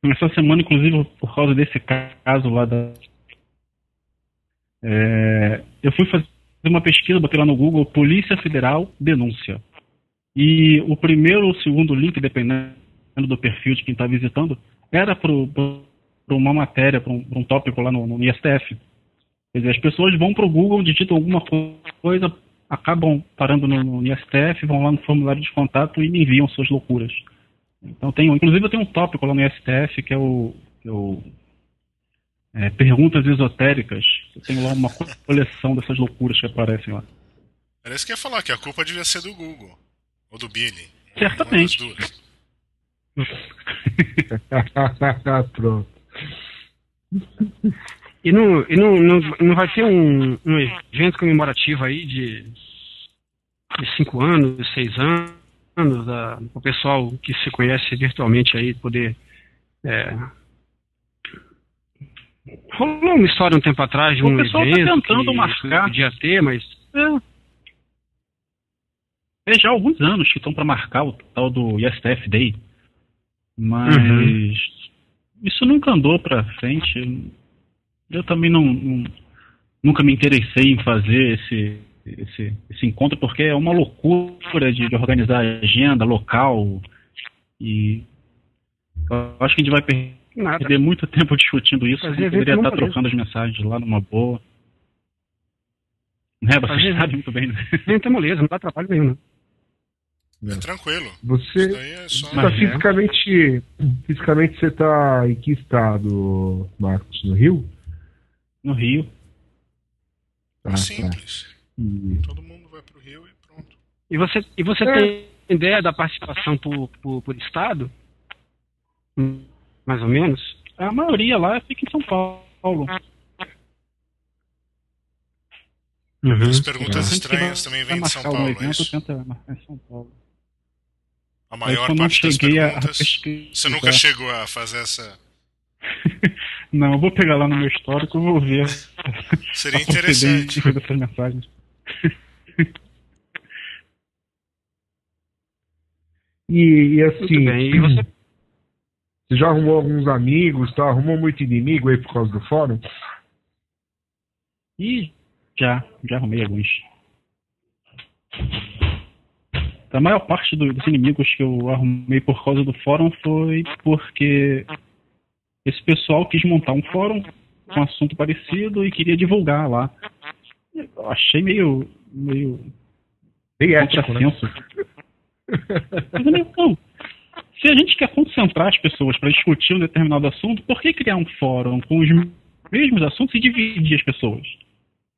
Essa semana, inclusive, por causa desse caso lá da. É, eu fui fazer uma pesquisa, botei lá no Google Polícia Federal denúncia. E o primeiro ou segundo link, dependendo do perfil de quem está visitando, era para uma matéria, para um, um, tópico lá no, no ISTF. Quer dizer, as pessoas vão para o Google, digitam alguma coisa, acabam parando no, no ISTF, vão lá no formulário de contato e me enviam suas loucuras. Então tem, inclusive eu tenho um tópico lá no STF que é o, que é o é, perguntas esotéricas. Eu tenho lá uma coleção dessas loucuras que aparecem lá. Parece que ia falar que a culpa devia ser do Google ou do Billy. Certamente. [laughs] Pronto. E, não, e não, não, não vai ter um, um evento comemorativo aí de, de cinco anos, seis anos? da, o pessoal que se conhece virtualmente aí poder. É... Rolou uma história um tempo atrás de um o pessoal tá evento tá tentando que marcar. podia ter, mas. É. é já há alguns anos que estão para marcar o tal do ISTF Day. Mas uhum. isso nunca andou para frente. Eu também não, não, nunca me interessei em fazer esse esse, esse encontro, porque é uma loucura de, de organizar agenda local e eu acho que a gente vai perder Nada. muito tempo discutindo isso. a gente poderia estar trocando as mensagens lá numa boa. É, você sabe muito bem, né? Não tem moleza, não dá trabalho nenhum, né? É tranquilo. Você é só... tá fisicamente, fisicamente você está em que estado, Marcos? No Rio? No Rio. Tá, Simples. Tá. E... Todo mundo vai para o Rio e pronto. E você, e você é. tem ideia da participação por, por, por, estado? Mais ou menos? A maioria lá fica em São Paulo. Uhum. As perguntas estranhas também vêm de São Paulo, é evento, é isso? Tenta marcar em São Paulo. A maior parte das perguntas. A... Você nunca chegou a fazer essa. [laughs] Não, eu vou pegar lá no meu histórico e vou ver. Seria [laughs] interessante. Dessas mensagens. [laughs] e, e, assim. Bem, e você... você já arrumou alguns amigos, tá? Arrumou muito inimigo aí por causa do fórum? Ih, já, já arrumei alguns. A maior parte do, dos inimigos que eu arrumei por causa do fórum foi porque esse pessoal quis montar um fórum com um assunto parecido e queria divulgar lá. Eu achei meio. meio. Ético, né? [laughs] Mas, não, se a gente quer concentrar as pessoas para discutir um determinado assunto, por que criar um fórum com os mesmos assuntos e dividir as pessoas?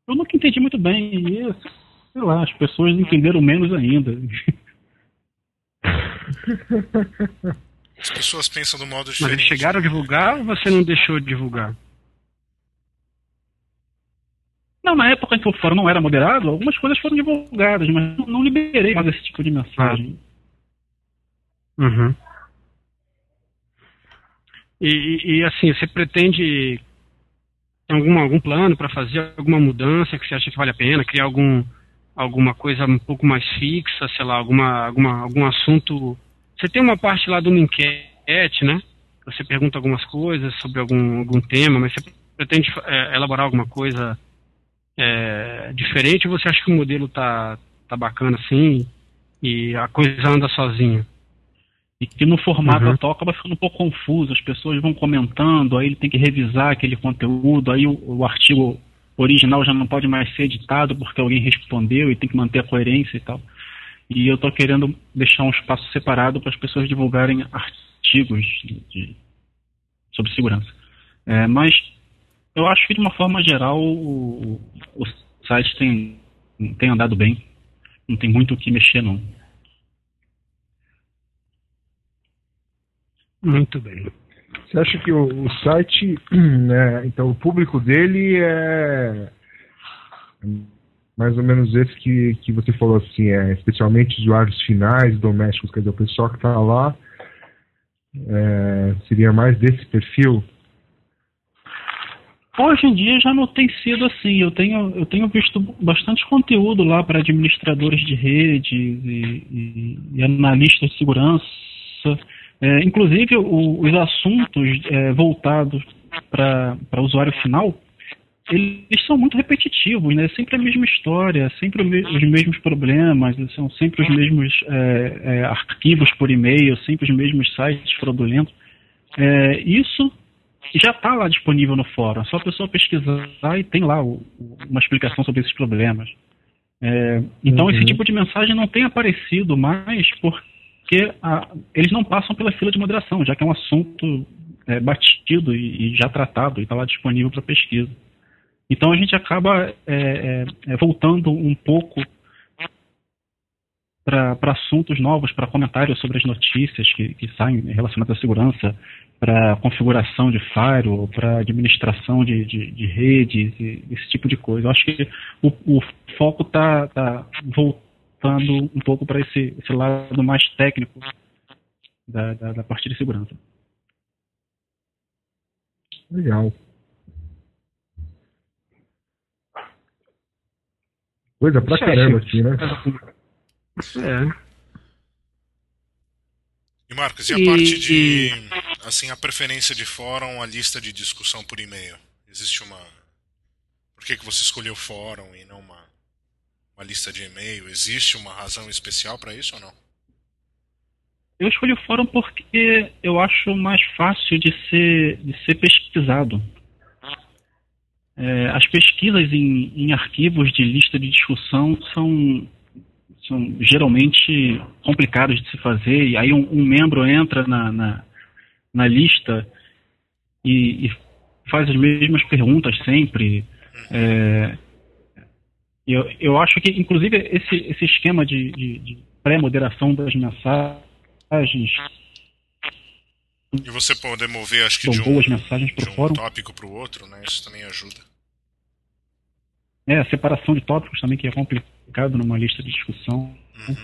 Eu nunca entendi muito bem isso. Sei lá, as pessoas entenderam menos ainda. As pessoas pensam do modo diferente. Mas eles chegaram a divulgar ou você não deixou de divulgar? Não, na época em que o fórum não era moderado, algumas coisas foram divulgadas, mas não liberei mais esse tipo de mensagem. Ah. Uhum. E, e, assim, você pretende algum, algum plano para fazer alguma mudança que você acha que vale a pena, criar algum, alguma coisa um pouco mais fixa, sei lá, alguma, alguma, algum assunto. Você tem uma parte lá de uma enquete, né? Você pergunta algumas coisas sobre algum, algum tema, mas você pretende é, elaborar alguma coisa é, diferente ou você acha que o modelo tá, tá bacana assim e a coisa anda sozinha? E que no formato uhum. atual acaba ficando um pouco confuso, as pessoas vão comentando, aí ele tem que revisar aquele conteúdo, aí o, o artigo original já não pode mais ser editado porque alguém respondeu e tem que manter a coerência e tal. E eu estou querendo deixar um espaço separado para as pessoas divulgarem artigos de, de, sobre segurança. É, mas eu acho que de uma forma geral o, o site tem, tem andado bem. Não tem muito o que mexer, não. Muito bem. Você acha que o, o site, [clears throat] né, então o público dele é mais ou menos esse que, que você falou assim, é especialmente usuários finais, domésticos, quer dizer, o pessoal que está lá é, seria mais desse perfil? Hoje em dia já não tem sido assim. Eu tenho, eu tenho visto bastante conteúdo lá para administradores de redes e, e, e analistas de segurança. É, inclusive, o, os assuntos é, voltados para o usuário final, eles são muito repetitivos, né? Sempre a mesma história, sempre os mesmos problemas, são sempre os mesmos é, é, arquivos por e-mail, sempre os mesmos sites fraudulentos. É, isso já está lá disponível no fórum, é só a pessoa pesquisar e tem lá o, uma explicação sobre esses problemas. Então uhum. esse tipo de mensagem não tem aparecido mais porque a, eles não passam pela fila de moderação, já que é um assunto é, batido e, e, já tratado e está lá disponível para pesquisa. Então a gente acaba é, é, é voltando um pouco para assuntos novos, para comentários sobre as notícias que, que saem relacionadas à segurança, para configuração de firewall, para administração de, de, de, redes, esse tipo de coisa. Eu acho que o, o foco está tá voltando um pouco para esse, esse lado mais técnico da, da, da parte de segurança. Legal. Coisa pra caramba aqui, né? É. E Marcos, e a e, parte de assim a preferência de fórum, a lista de discussão por e-mail? Existe uma Por que, que você escolheu fórum e não uma, uma lista de e-mail? Existe uma razão especial para isso ou não? Eu escolhi o fórum porque eu acho mais fácil de ser, de ser pesquisado. É, as pesquisas em, em arquivos de lista de discussão são são geralmente complicados de se fazer, e aí um, um membro entra na, na, na lista e, e, faz as mesmas perguntas sempre. É, eu, eu acho que, inclusive, esse, esse esquema de, de, de pré-moderação das mensagens. E você poder mover, acho que, de um, mensagens de um fórum. tópico para o outro, né? Isso também ajuda. É, a separação de tópicos também, que é complicado numa lista de discussão. Uhum.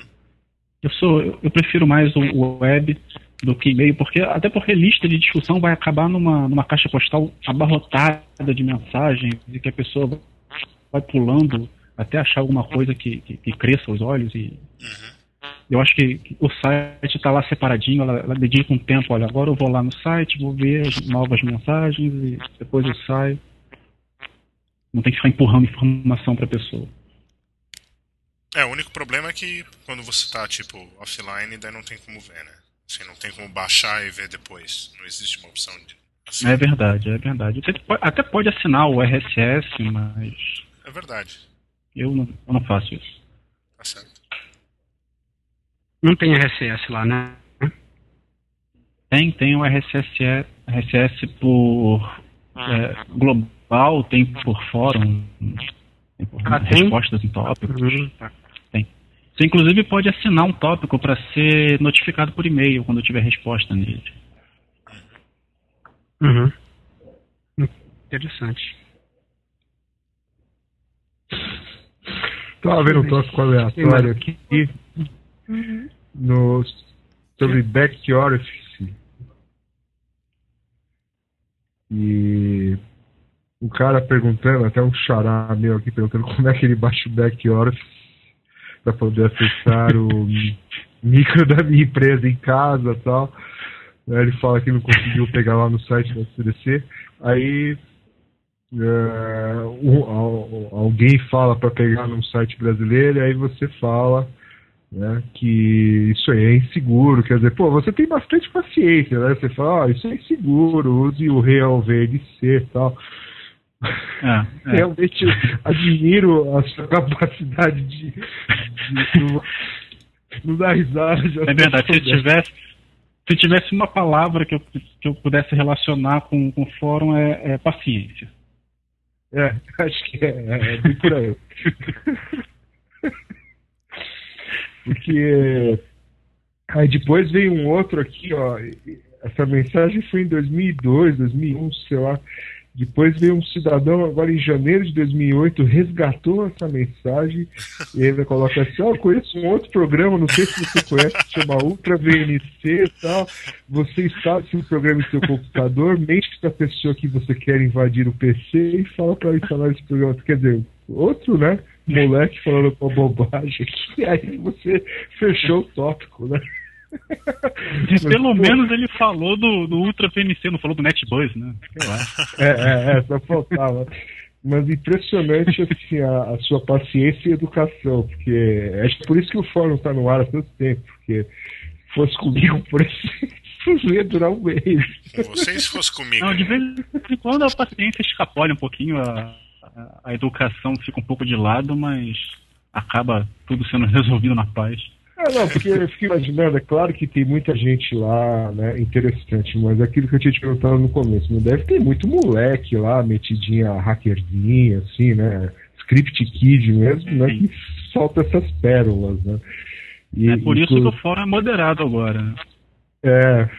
Eu sou, eu prefiro mais o web do que e-mail, porque até porque lista de discussão vai acabar numa, numa caixa postal abarrotada de mensagens e que a pessoa vai pulando até achar alguma coisa que, que, que cresça os olhos e uhum. eu acho que, que o site está lá separadinho, ela, ela, dedica um tempo, olha, agora eu vou lá no site, vou ver as novas mensagens e depois eu saio. Não tem que ficar empurrando informação para a pessoa. É, o único problema é que quando você está tipo offline, daí não tem como ver, né? Assim, não tem como baixar e ver depois. Não existe uma opção de. Assim. É verdade, é verdade. Você até pode assinar o RSS, mas. É verdade. Eu não, eu não faço isso. Tá certo. Não tem RSS lá, né? Tem, tem o RSS, RSS por é, global tem por fórum, tem por ah, respostas tem? em tópicos. Uhum. Tem. Você inclusive pode assinar um tópico para ser notificado por e-mail quando tiver resposta nele. Uhum. Interessante. Estava vendo um tópico aleatório aqui uhum. no, sobre back orifice. E o cara perguntando, até um xará meu aqui perguntando como é que ele baixa o back office para poder acessar o [laughs] micro da minha empresa em casa e tal. Ele fala que não conseguiu pegar lá no site da CDC. Aí uh, um, alguém fala para pegar num site brasileiro, e aí você fala né, que isso aí é inseguro, quer dizer, pô, você tem bastante paciência, né? Você fala, ah, isso é inseguro, use o Real VNC e tal. É, [laughs] é. Realmente admiro a sua capacidade de, de não dar risada. É verdade, se tivesse, se tivesse uma palavra que eu, que eu pudesse relacionar com, com o fórum é, é paciência. É, [laughs] acho que é, é, é bem por aí. [laughs] Porque aí depois veio um outro aqui, ó. Essa mensagem foi em 2002, 2001, sei lá. Depois veio um cidadão, agora em janeiro de 2008, resgatou essa mensagem e ainda coloca assim: oh, conheço um outro programa, não sei se você conhece, chama Ultra VNC e tal. Você está se o programa em seu computador, mente que a pessoa que você quer invadir o PC e fala para instalar esse programa. Quer dizer, outro, né? Moleque falando uma bobagem aqui, aí você fechou o tópico, né? Pelo menos ele falou do, do Ultra PNC, não falou do NetBuzz, né? [laughs] É, é, é, só faltava. Mas impressionante assim, a, a, sua paciência e educação, porque acho que por isso que o fórum está no ar há tanto tempo, porque se fosse comigo, por exemplo, [laughs] ia durar um mês. Vocês se fosse comigo. Não, de vez em quando a paciência escapole um pouquinho, a, a, a educação fica um pouco de lado, mas acaba tudo sendo resolvido na paz. Ah, não, porque eu fico imaginando, é claro que tem muita gente lá, né, interessante, mas aquilo que eu tinha te perguntado no começo, não deve ter muito moleque lá, metidinha hackerzinha, assim, né, script kid mesmo, né, que solta essas pérolas, né. E, é por isso que o fórum é moderado agora. É,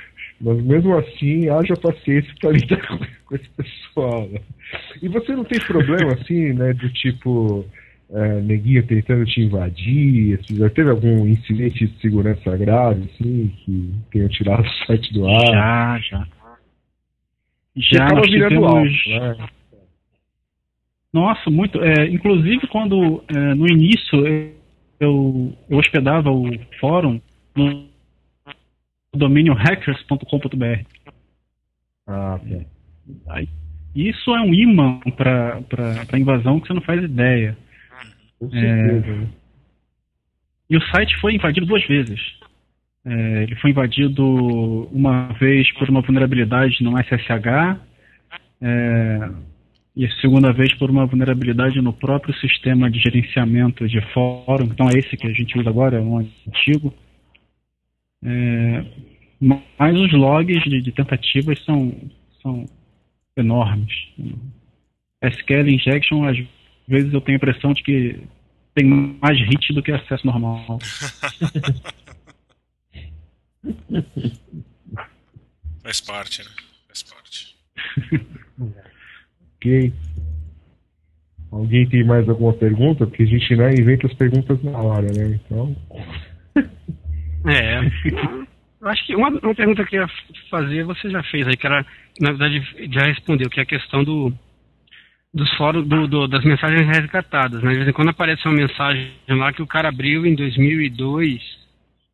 mas mesmo assim, haja paciência para lidar com, [laughs] com esse pessoal, né? E você não tem problema, assim, né, do tipo é, neguinho tentando te invadir? Já teve algum incidente de segurança grave, assim, que tenham tirado o site do ar? Já, já. Já nós tivemos... Alto, né? Nossa, muito. É, inclusive, quando é, no início eu, eu hospedava o fórum no domínio hackers.com.br. Ah, ok. Aí, isso é um imã para invasão que você não faz ideia. Com certeza. É... E o site foi invadido duas vezes. É, ele foi invadido uma vez por uma vulnerabilidade no SSH é, e a segunda vez por uma vulnerabilidade no próprio sistema de gerenciamento de fórum. Então é esse que a gente usa agora, é um antigo. É, mas os logs de, de, tentativas são, são enormes. SQL injection às vezes eu tenho a impressão de que tem mais hit do que acesso normal. [laughs] Faz parte, né? Faz parte. [laughs] ok. Alguém tem mais alguma pergunta? Porque a gente né, inventa as perguntas na hora, né? Então. [laughs] É. Eu acho que uma, uma pergunta que eu ia fazer você já fez aí, que era, na verdade, já respondeu, que é a questão do, dos fóruns do, do, das mensagens resgatadas. Né? De vez em quando aparece uma mensagem lá que o cara abriu em 2002,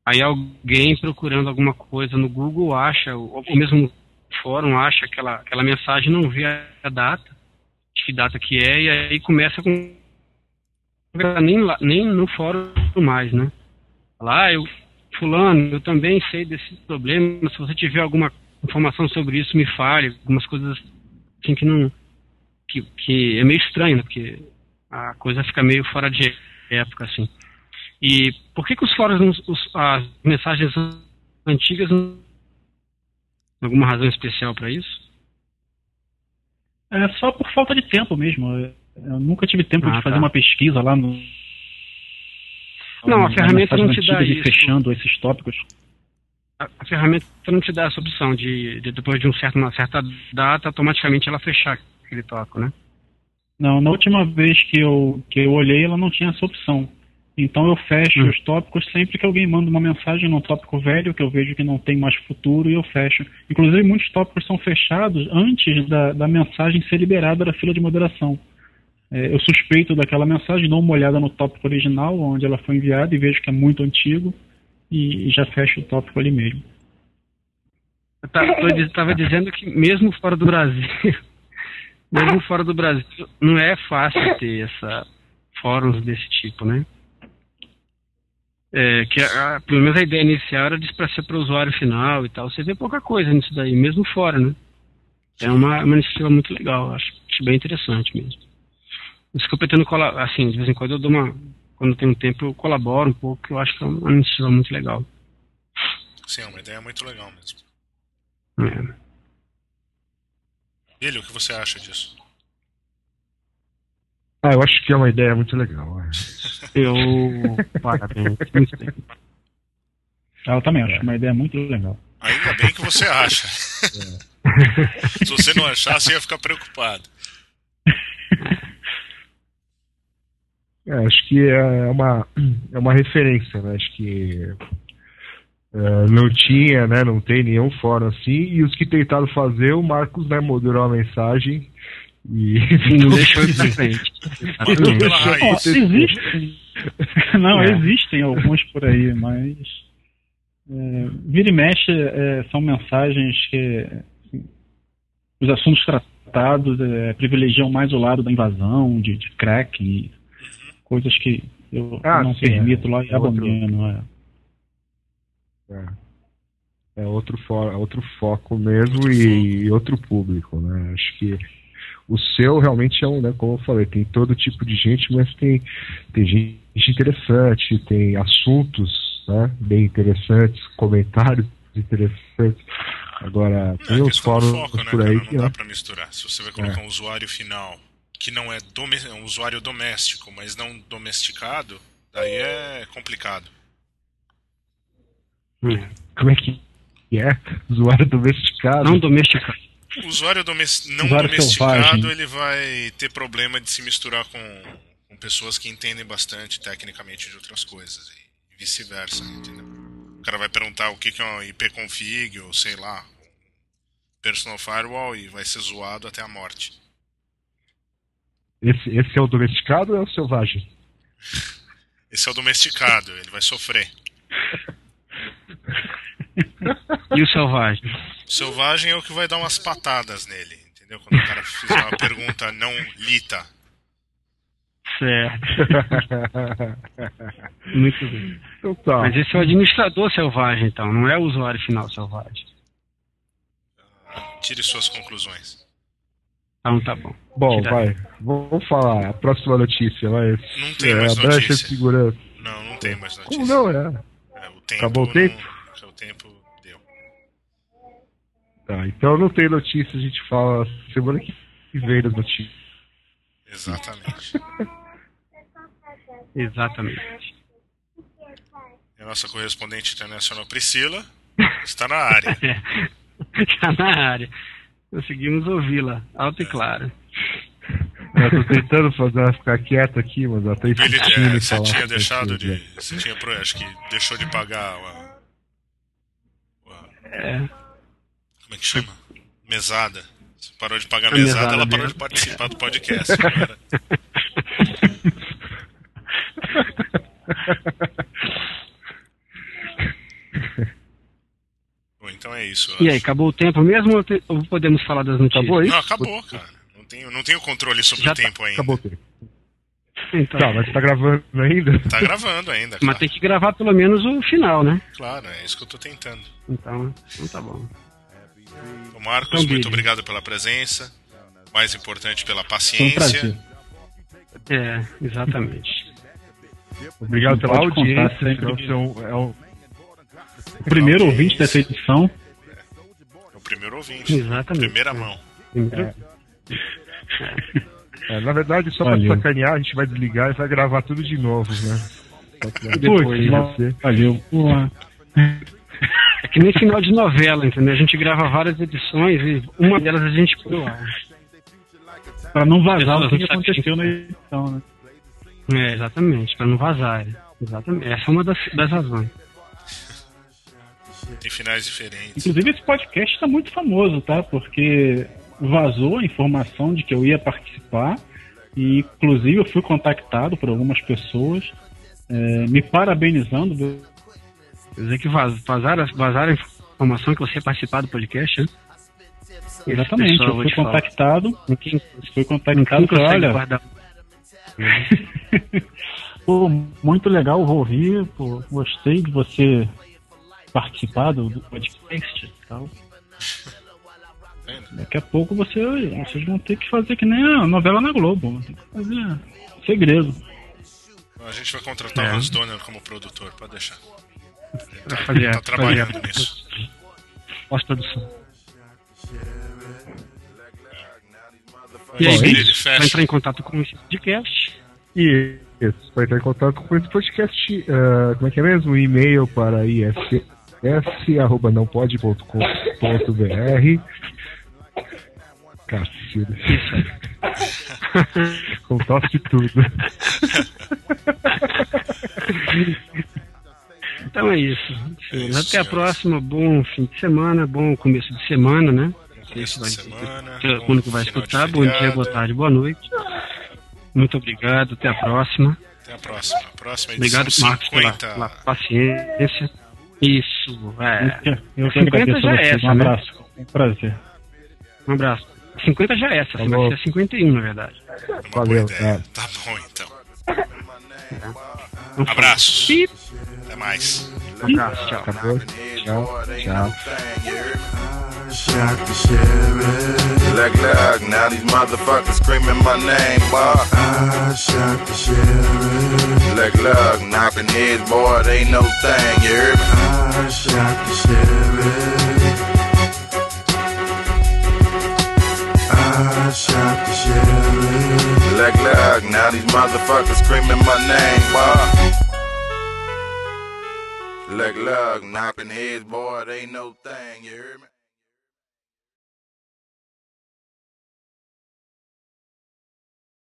aí alguém procurando alguma coisa no Google acha, ou, ou mesmo fórum acha aquela, aquela mensagem, não vê a data, que data que é, e aí começa com nem, lá, nem no fórum mais, né? Lá, eu, fulano, eu também sei desse problema, se você tiver alguma informação sobre isso, me fale, algumas coisas assim que não que, que é meio estranho, né? Porque a coisa fica meio fora de época, assim. E por que, que os fóruns, os, as mensagens antigas não alguma razão especial para isso? É só por falta de tempo mesmo. Eu nunca tive tempo ah, de fazer tá. uma pesquisa lá no. Não, a ferramenta não te dá isso. fechando esses tópicos. A, a, ferramenta não te dá essa opção de, de, depois de um certo, uma certa data, automaticamente ela fechar aquele tópico, né? Não, na última vez que eu, que eu olhei, ela não tinha essa opção. Então eu fecho hum. os tópicos sempre que alguém manda uma mensagem num tópico velho que eu vejo que não tem mais futuro e eu fecho. Inclusive muitos tópicos são fechados antes da, da mensagem ser liberada da fila de moderação. É, eu suspeito daquela mensagem, dou uma olhada no tópico original, onde ela foi enviada e vejo que é muito antigo e, e já fecho o tópico ali mesmo. Eu estava [laughs] dizendo que mesmo fora do Brasil mesmo fora do Brasil, não é fácil ter essa fóruns desse tipo, né? É, que a, pelo menos a ideia inicial era de para ser para o usuário final e tal. Você vê pouca coisa nisso daí, mesmo fora, né? É uma, uma iniciativa muito legal, acho, acho bem interessante mesmo. Isso que eu pretendo colaborar, assim, de vez em quando eu dou uma. Quando eu tenho tempo, eu colaboro um pouco, que eu acho que é uma iniciativa muito legal. Sim, é uma ideia muito legal mesmo. É. Ele, o que você acha disso? Ah, eu acho que é uma ideia muito legal. é. [laughs] Eu. Parabéns. Eu também acho uma ideia muito legal. Ainda bem que você acha. [laughs] Se você não achar, você ia ficar preocupado. É, acho que é uma, é uma referência, né? Acho que é, não tinha, né? Não tem nenhum fórum assim. E os que tentaram fazer, o Marcos né, moderou a mensagem e [laughs] Não deixou Ó, raiz. existem. Não, É. existem alguns por aí, mas. é, vira e mexe é, são mensagens que. assim, os assuntos tratados é, privilegiam mais o lado da invasão, de, de crack, e coisas que eu Ah, não sim, permito é. lá e É outro- abandono. É. É, é outro, fo é outro foco mesmo e, outro público, né? Acho que o seu realmente é um, né, como eu falei, tem todo tipo de gente, mas tem, tem gente interessante, tem assuntos né, bem interessantes, comentários interessantes. Agora, Não, tem é questão do fóruns foco, né, por cara? aí Não que dá né, pra misturar. Se você vai colocar um usuário final que não é, é um usuário doméstico, mas não domesticado, daí é complicado. Como é que é? Usuário domesticado. Não domesticado. O usuário domes- não Usuário domesticado, selvagem. ele vai ter problema de se misturar com, com pessoas que entendem bastante tecnicamente de outras coisas e vice-versa, entendeu? O cara vai perguntar o que que é um ipconfig ou sei lá, personal firewall e vai ser zoado até a morte. Esse, esse é o domesticado ou é o selvagem? [laughs] Esse é o domesticado, ele vai sofrer. [laughs] E o selvagem? O selvagem é o que vai dar umas patadas nele, entendeu? Quando o cara fizer uma pergunta não lita. Certo. [laughs] Muito bem. então tá. Mas esse é o administrador selvagem, então, não é o usuário final selvagem. Tire suas conclusões. Então tá bom. Bom, Tira. vai. Vamos falar. A próxima notícia, vai. Não tem é, mais a brecha notícia. de segurança. Não, não tem mais notícia. Como não, é? É, o tempo Acabou o não- tempo? O tempo deu. Tá, então não tem notícia, a gente fala semana que vem das notícias. Exatamente. [laughs] Exatamente. E a nossa correspondente internacional Priscila está na área. [laughs] Está na área. Conseguimos ouvi-la, alto e claro. Eu tô tentando fazer ela ficar quieta aqui, mas ela tá Ele, insistindo é, você tinha deixado né? de. Você tinha, pro- acho que deixou de pagar a. a- É, como é que chama? Mesada. Você parou de pagar A mesada, mesada ela parou dele. de participar do podcast. [laughs] agora. [laughs] Bom, então é isso. E aí, acho. acabou o tempo mesmo ou, podemos falar das notícias? Acabou aí? Não, acabou, cara. Não tenho, não tenho controle sobre Já o tá- tempo ainda. Acabou o tempo. Então, Tá, mas tá gravando ainda? Tá gravando ainda, mas claro. tem que gravar pelo menos o final, né? Claro, é isso que eu tô tentando. Então, então tá bom. Então, Marcos, Então, muito obrigado pela presença. Mais importante, pela um paciência. prazer. É, exatamente. Obrigado pela Pode audiência. sempre você é um- é um- O primeiro ouvinte dessa edição. É o primeiro ouvinte. Exatamente. Primeira mão. Primeiro- é, na verdade, só pra Valeu. sacanear, a gente vai desligar e vai gravar tudo de novo, né? Pra Putz, depois você. valeu. Porra. É que nem final de novela, entendeu? A gente grava várias edições e uma delas a gente põe ar. Pra não vazar Pessoas o que, que aconteceu na edição, né? É, exatamente, pra não vazar. Exatamente. Essa é uma das, das razões. Tem finais diferentes. Inclusive esse podcast está muito famoso, tá? Porque vazou a informação de que eu ia participar e inclusive eu fui contactado por algumas pessoas eh, me parabenizando. Quer dizer que vaz, vazaram, vazaram a informação que você ia participar do podcast, né? Exatamente, pessoal, eu fui falar. contactado, fui contactado e consegue olha, guardar. [laughs] pô, muito legal, vou ouvir, pô, gostei de você participar do, do podcast e tal. Daqui a pouco você, vocês vão ter que fazer que nem a novela na Globo, vão ter que fazer segredo. A gente vai contratar É. o Hans Donner como produtor, pode deixar. Pra fazer, Tá fazer trabalhando a nisso. pós-produção. E aí, fecha. entrar em contato com esse podcast, E isso, para entrar em contato com esse podcast, ah, como é que é mesmo? E-mail para iss.nãopode.com.br Cacilda. [laughs] Com tosse e tudo. Então é isso. isso, Até a próxima. Bom fim de semana, bom começo de semana, né? Começo de semana. Quando que vai de escutar? Bom dia, boa tarde, boa noite. Muito obrigado, até a próxima. Até a próxima. A próxima Obrigado, Marcos, pela, 50. pela paciência. Isso, é. Eu que 50 agradeço é Um né? abraço. Um prazer. Um abraço. 50 já é essa, Falou. vai ser 51, na verdade. Uma Valeu, boa ideia. cara. Tá bom, então. Então, Abraços. Pip. Até mais. Um abraço, tchau. Acabou? Tchau, tchau. I shot the sheriff. Look, look, now these motherfuckers screaming my name, boy. I shot the sheriff. Look, look, knocking heads, boy, it ain't no thing, you heard me? I shot the sheriff. I shot the sheriff. Look, look, now these motherfuckers screaming my name, boy. Look, look, knocking heads, boy, it ain't no thing, you hear me?